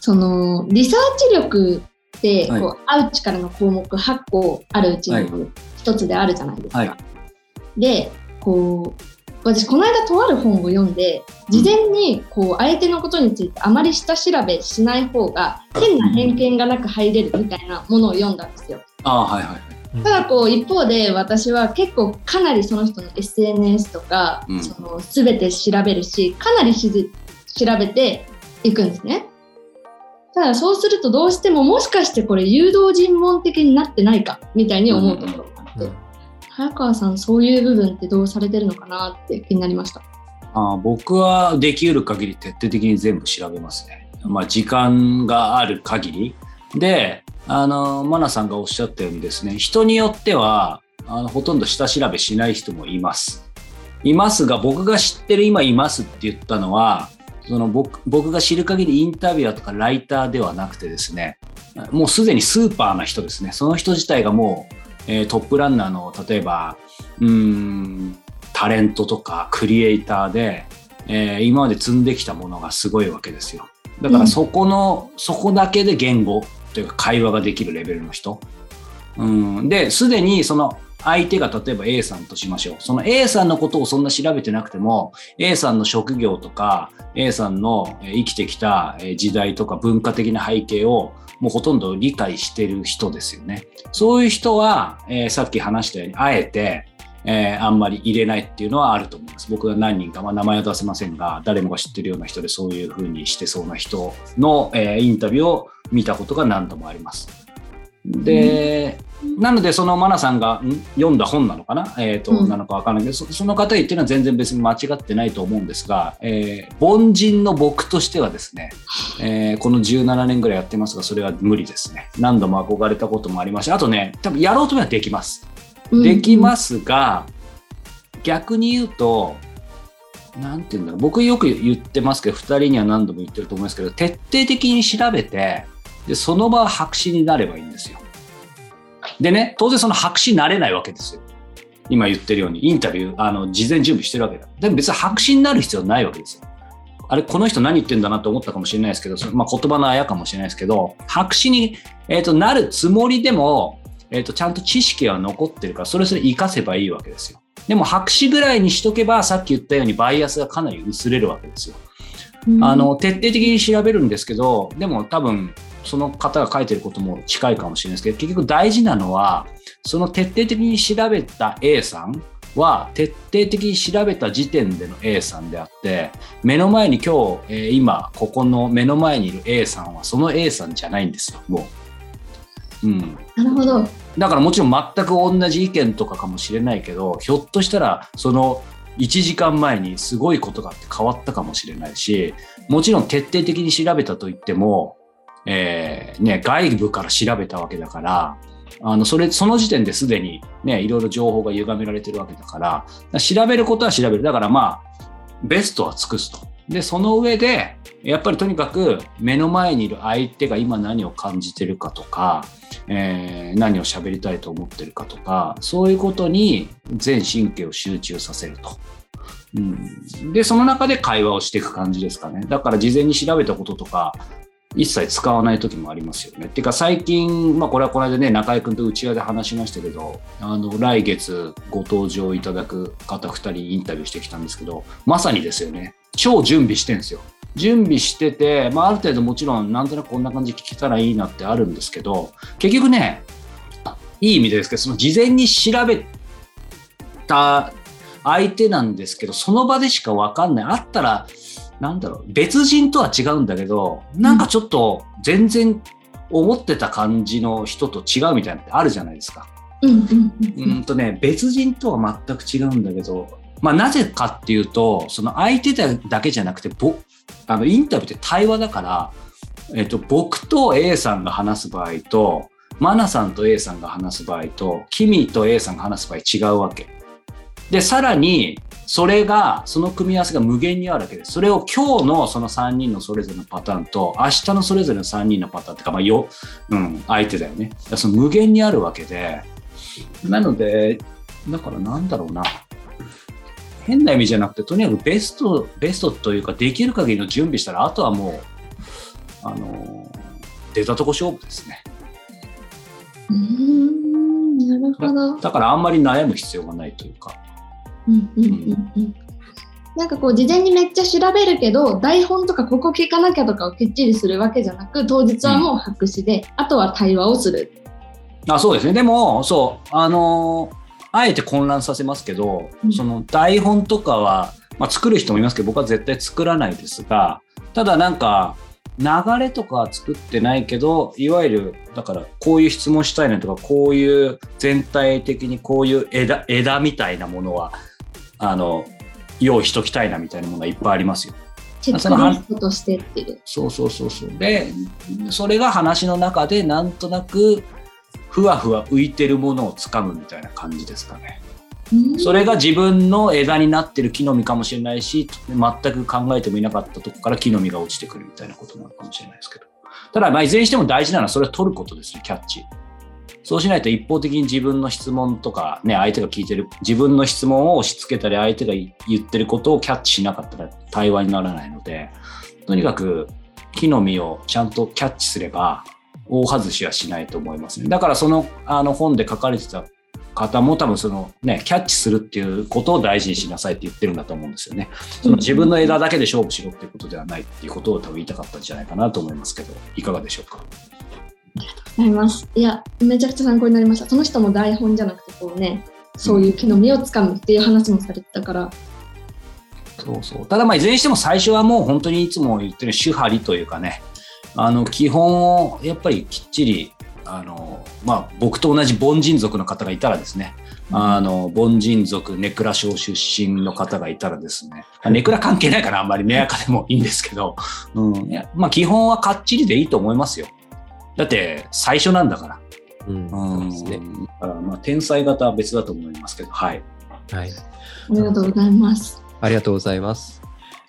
その、リサーチ力って、こう、はい、会う力の項目8個あるうちの一つであるじゃないですか。はい、で、こう、私この間とある本を読んで事前にこう相手のことについてあまり下調べしない方が変な偏見がなく入れるみたいなものを読んだんですよ。あはいはいただこう一方で私は結構かなりその人の SNS とか、うん、その全て調べるしかなりし調べていくんですね。ただそうするとどうしてももしかしてこれ誘導尋問的になってないかみたいに思うところがあって、うんうん、早川さんそういう部分ってどうされてるのかなって気になりました。あ僕はできる限り徹底的に全部調べますね。まあ、時間がある限りであの、マナさんがおっしゃったようにですね、人によっては、あのほとんど下調べしない人もいます。いますが、僕が知ってる今いますって言ったのは、その僕僕が知る限りインタビュアーとかライターではなくてですね、もうすでにスーパーな人ですね。その人自体がもう、えー、トップランナーの、例えば、うん、タレントとかクリエイターで、えー、今まで積んできたものがすごいわけですよ。だからそこの、うん、そこだけで言語というか会話ができるレベルの人。うん、で、すでにその相手が例えば A さんとしましょう。その A さんのことをそんな調べてなくても、A さんの職業とか、A さんの生きてきた時代とか文化的な背景をもうほとんど理解してる人ですよね。そういう人は、えー、さっき話したように、あえて、えー、あんまり入れないっていうのはあると思。僕が何人か、まあ、名前は出せませんが、誰もが知ってるような人でそういうふうにしてそうな人の、えー、インタビューを見たことが何度もあります。で、なのでそのマナさんが読んだ本なのかな、えーと、うん、なのか分からないけどそその方言ってるのは全然別に間違ってないと思うんですが、えー、凡人の僕としてはですね、えー、この17年ぐらいやってますがそれは無理ですね。何度も憧れたこともありましたあとね多分やろうと思えばできます。できますが、逆に言うと、なんて言うんだろう、僕よく言ってますけど、2人には何度も言ってると思いますけど、徹底的に調べて、でその場は白紙になればいいんですよ。でね、当然その白紙になれないわけですよ。今言ってるように、インタビュー、あの、事前準備してるわけだ。でも別に白紙になる必要ないわけですよ。あれ、この人何言ってんだなと思ったかもしれないですけど、まあ、言葉のあやかもしれないですけど、白紙に、えーとなるつもりでも、えーと、ちゃんと知識は残ってるからそれそれ活かせばいいわけですよ。でも白紙ぐらいにしとけばさっき言ったようにバイアスがかなり薄れるわけですよ。あの徹底的に調べるんですけどでも多分その方が書いてることも近いかもしれないですけど結局大事なのはその徹底的に調べた A さんは徹底的に調べた時点での A さんであって目の前に今日、えー、今ここの目の前にいる A さんはその A さんじゃないんですよもう。うん、なるほどだからもちろん全く同じ意見とかかもしれないけどひょっとしたらその1時間前にすごいことがあって変わったかもしれないしもちろん徹底的に調べたといっても、えーね、外部から調べたわけだからあのそれその時点ですでに、ね、いろいろ情報が歪められてるわけだから調べることは調べるだからまあベストは尽くすと。でその上でやっぱりとにかく目の前にいる相手が今何を感じてるかとか、えー、何を喋りたいと思ってるかとかそういうことに全神経を集中させると。うん、でその中で会話をしていく感じですかねだから事前に調べたこととか一切使わない時もありますよね。っていうか最近、まあ、これはこの間ね中居君と内輪で話しましたけどあの来月ご登場いただく方2人インタビューしてきたんですけどまさにですよね超準備してんですよ。準備してて、まあ、ある程度もちろんなんとなくこんな感じ聞けたらいいなってあるんですけど結局ねいい意味でですけどその事前に調べた相手なんですけどその場でしか分かんないあったらなんだろう、別人とは違うんだけど、なんかちょっと全然思ってた感じの人と違うみたいなのってあるじゃないですか。うんとね、別人とは全く違うんだけど、まあなぜかっていうと、その相手だけじゃなくて、ぼあのインタビューって対話だから、えっと、僕と A さんが話す場合と、マナさんと A さんが話す場合と、キミと A さんが話す場合違うわけ。で、さらに、それが、その組み合わせが無限にあるわけです。それを今日のその3人のそれぞれのパターンと、明日のそれぞれの3人のパターンってか、まあ、よ、うん、相手だよね。その無限にあるわけで、なので、だからなんだろうな。変な意味じゃなくて、とにかくベスト、ベストというか、できる限りの準備したら、あとはもう、あの、出たとこ勝負ですね。うん、なるほど。だからあんまり悩む必要がないというか。なんかこう事前にめっちゃ調べるけど台本とかここ聞かなきゃとかをきっちりするわけじゃなく当日はもう白紙で、うん、あとは対話をするあそうですねでもそうあのあえて混乱させますけど、うん、その台本とかは、まあ、作る人もいますけど僕は絶対作らないですがただなんか流れとかは作ってないけどいわゆるだからこういう質問したいねとかこういう全体的にこういう枝枝みたいなものはあの用意しときたいなみたいなものがいっぱいありますよ。チェックリストとしてっていう。そうそうそうそう。で、それが話の中でなんとなくふわふわ浮いてるものをつかむみたいな感じですかね。それが自分の枝になってる木の実かもしれないし、全く考えてもいなかったとこから木の実が落ちてくるみたいなことなのかもしれないですけど。ただ、まあ、いずれにしても大事なのはそれを取ることですね、キャッチ。そうしないと一方的に自分の質問とか、ね、相手が聞いてる、自分の質問を押し付けたり、相手が言ってることをキャッチしなかったら対話にならないので、とにかく木の実をちゃんとキャッチすれば、大外しはしないと思いますね。だからそのあの本で書かれてた方も多分そのね、キャッチするっていうことを大事にしなさいって言ってるんだと思うんですよね。その自分の枝だけで勝負しろっていうことではないっていうことを多分言いたかったんじゃないかなと思いますけど、いかがでしょうか？ありがとうございます。いや、めちゃくちゃ参考になりました。その人も台本じゃなくて、こうね、そういう木の実をつかむっていう話もされてたから。そうそう。ただまあ、いずれにしても最初はもう本当にいつも言ってる手張りというかね、あの、基本をやっぱりきっちり、あの、まあ、僕と同じ凡人族の方がいたらですね、あの、凡人族、ネクラ省出身の方がいたらですね、ネクラ関係ないからあんまり目垢でもいいんですけど、うん、まあ基本はかっちりでいいと思いますよ。だって最初なんだから。うん、うんそうですね。だからまあ天才型は別だと思いますけど、はい。はい。ありがとうございます。ありがとうございます。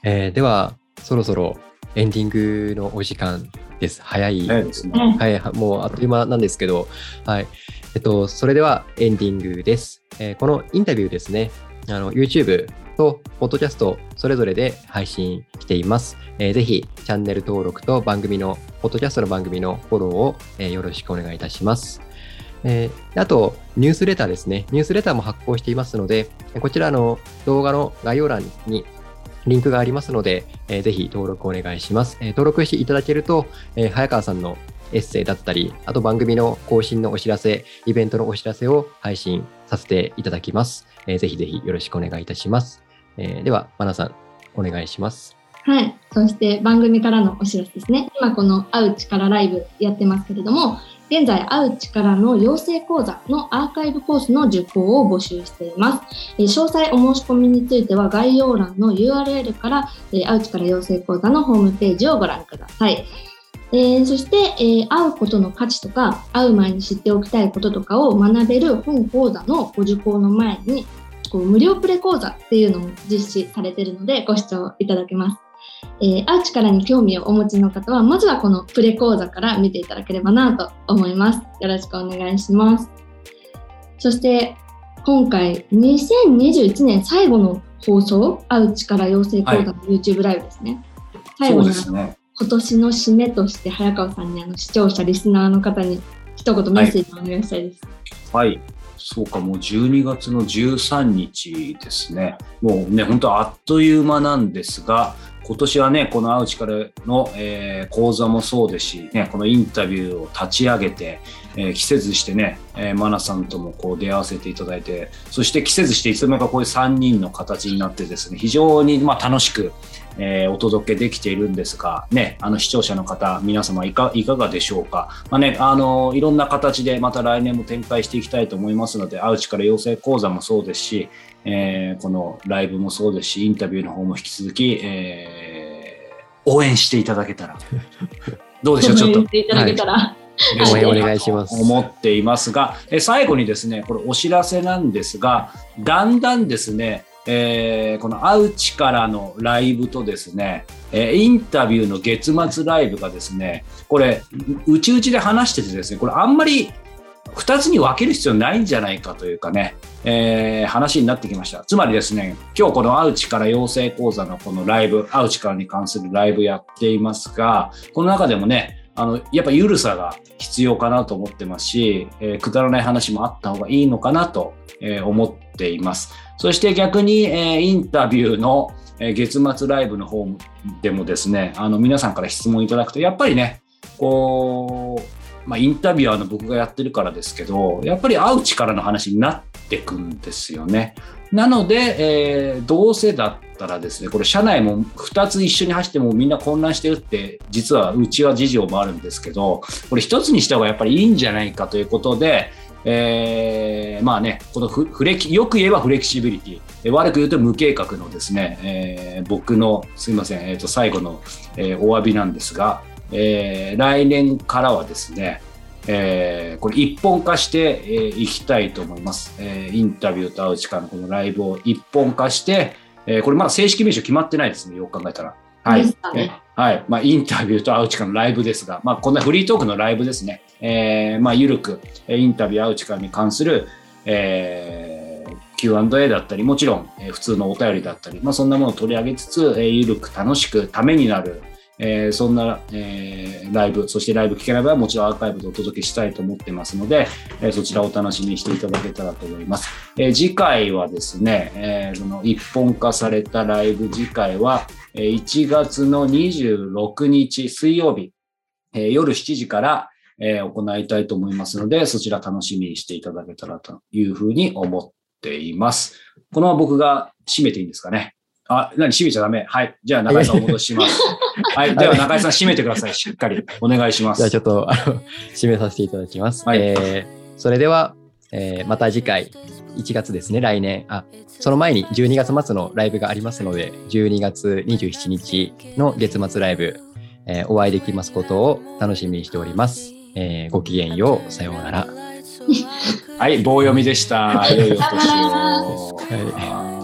えー、では、そろそろエンディングのお時間です。早い。早いですね。はい、もうあっという間なんですけど、はい。えっと、それではエンディングです。えー、このインタビューですね、あの YouTube と、ポッドキャスト、それぞれで配信しています。えー、ぜひ、チャンネル登録と番組の、ポッドキャストの番組のフォローを、えー、よろしくお願いいたします。えー、あと、ニュースレターですね。ニュースレターも発行していますので、こちらの動画の概要欄にリンクがありますので、えー、ぜひ登録お願いします。えー、登録していただけると、えー、早川さんのエッセイだったり、あと番組の更新のお知らせ、イベントのお知らせを配信させていただきます。えー、ぜひぜひよろしくお願いいたします。えー、では、マナさん、お願いします。はい。そして番組からのお知らせですね。今この会う力ライブやってますけれども、現在、会う力の養成講座のアーカイブコースの受講を募集しています。え詳細お申し込みについては概要欄の URL から、え会う力養成講座のホームページをご覧ください。えーそして、えー会うことの価値とか会う前に知っておきたいこととかを学べる本講座のご受講の前にこう無料プレ講座っていうのも実施されているのでご視聴いただけます。えー会う力に興味をお持ちの方はまずはこのプレ講座から見ていただければなと思います。よろしくお願いします。そして今回2021年最後の放送会う力養成講座の YouTube ライブですね。最そう後のですね。今年の締めとして早川さんにあの視聴者リスナーの方に一言メッセージをお願いしたいです。はい。そうか、もう12月の13日ですね。もうね、本当あっという間なんですが、今年はね、この会う力の、えー講座もそうですし、ね、このインタビューを立ち上げて、えー季節してね、えーマナさんともこう出会わせていただいて、そして季節していつの間にかこういう3人の形になってですね、非常にまあ楽しく、えーお届けできているんですが、ね、あの視聴者の方、皆様いかいかがでしょうか？まあね、あのいろんな形でまた来年も展開していきたいと思いますので、会う力養成講座もそうですし、えーこのライブもそうですし、インタビューの方も引き続き、えー応援していただけたら。どうでしょう、ちょっと。言っ。ていただけたら、応援お願いします。思っていますが、え最後にですね、これお知らせなんですが、だんだんですね、えーこの会う力のライブとですね、えーインタビューの月末ライブがですね、これ、うちうちで話しててですね、これあんまり2つに分ける必要ないんじゃないかというかね、えー話になってきました。つまりですね、今日この会う力養成講座のこのライブ、会う力に関するライブやっていますが、この中でもね、あの、やっぱ緩さが必要かなと思ってますし、えーくだらない話もあった方がいいのかなと、えー思っています。そして逆に、えーインタビューの、え月末ライブの方でもですね、あの、皆さんから質問いただくと、やっぱりね、こう、まあ、インタビュアーの僕がやってるからですけど、やっぱり会う力の話になってくんですよね。なので、えーどうせだったらですね、これ社内も2つ一緒に走ってもみんな混乱してるって、実はうちは事情もあるんですけど、これ1つにした方がやっぱりいいんじゃないかということで、えーまあね、このフフレキ、よく言えばフレキシビリティ、え悪く言うと無計画のですね、えー僕の、すいません、えーと、最後の、えーお詫びなんですが、えー来年からはですね、えーこれ一本化してい、えーいきたいと思います、えーインタビューと会う力のこのライブを一本化して、えーこれまだ正式名称決まってないですね、よく考えたら。はい。ねえはい。まあ、インタビューと会う力のライブですが、まあ、こんなフリートークのライブですね。えーまあ、ゆるく、えーインタビュー、会う力に関する、えー Q&A だったり、もちろん、えー普通のお便りだったり、まあ、そんなものを取り上げつつ、えーゆるく楽しくためになる、えーそんな、えーライブ、そしてライブ聞けない場合はもちろんアーカイブでお届けしたいと思ってますので、えーそちらをお楽しみにしていただけたらと思います。え次回はですね、えその一本化されたライブ次回は、え1月の26日水曜日、え夜7時から、え行いたいと思いますので、そちら楽しみにしていただけたらというふうに思っています。このまま僕が締めていいんですかね？あ、何締めちゃダメ。はい。じゃあ中井さんお戻しします。はい。では中井さん締めてください。しっかり。お願いします。じゃあちょっと、あの、締めさせていただきます。はいえーそれでは、えーまた次回、1月ですね、来年。あ、その前に12月末のライブがありますので、12月27日の月末ライブ、えーお会いできますことを楽しみにしております。えーごきげんよう。さようなら。はい。棒読みでした。良いお年を。はいはい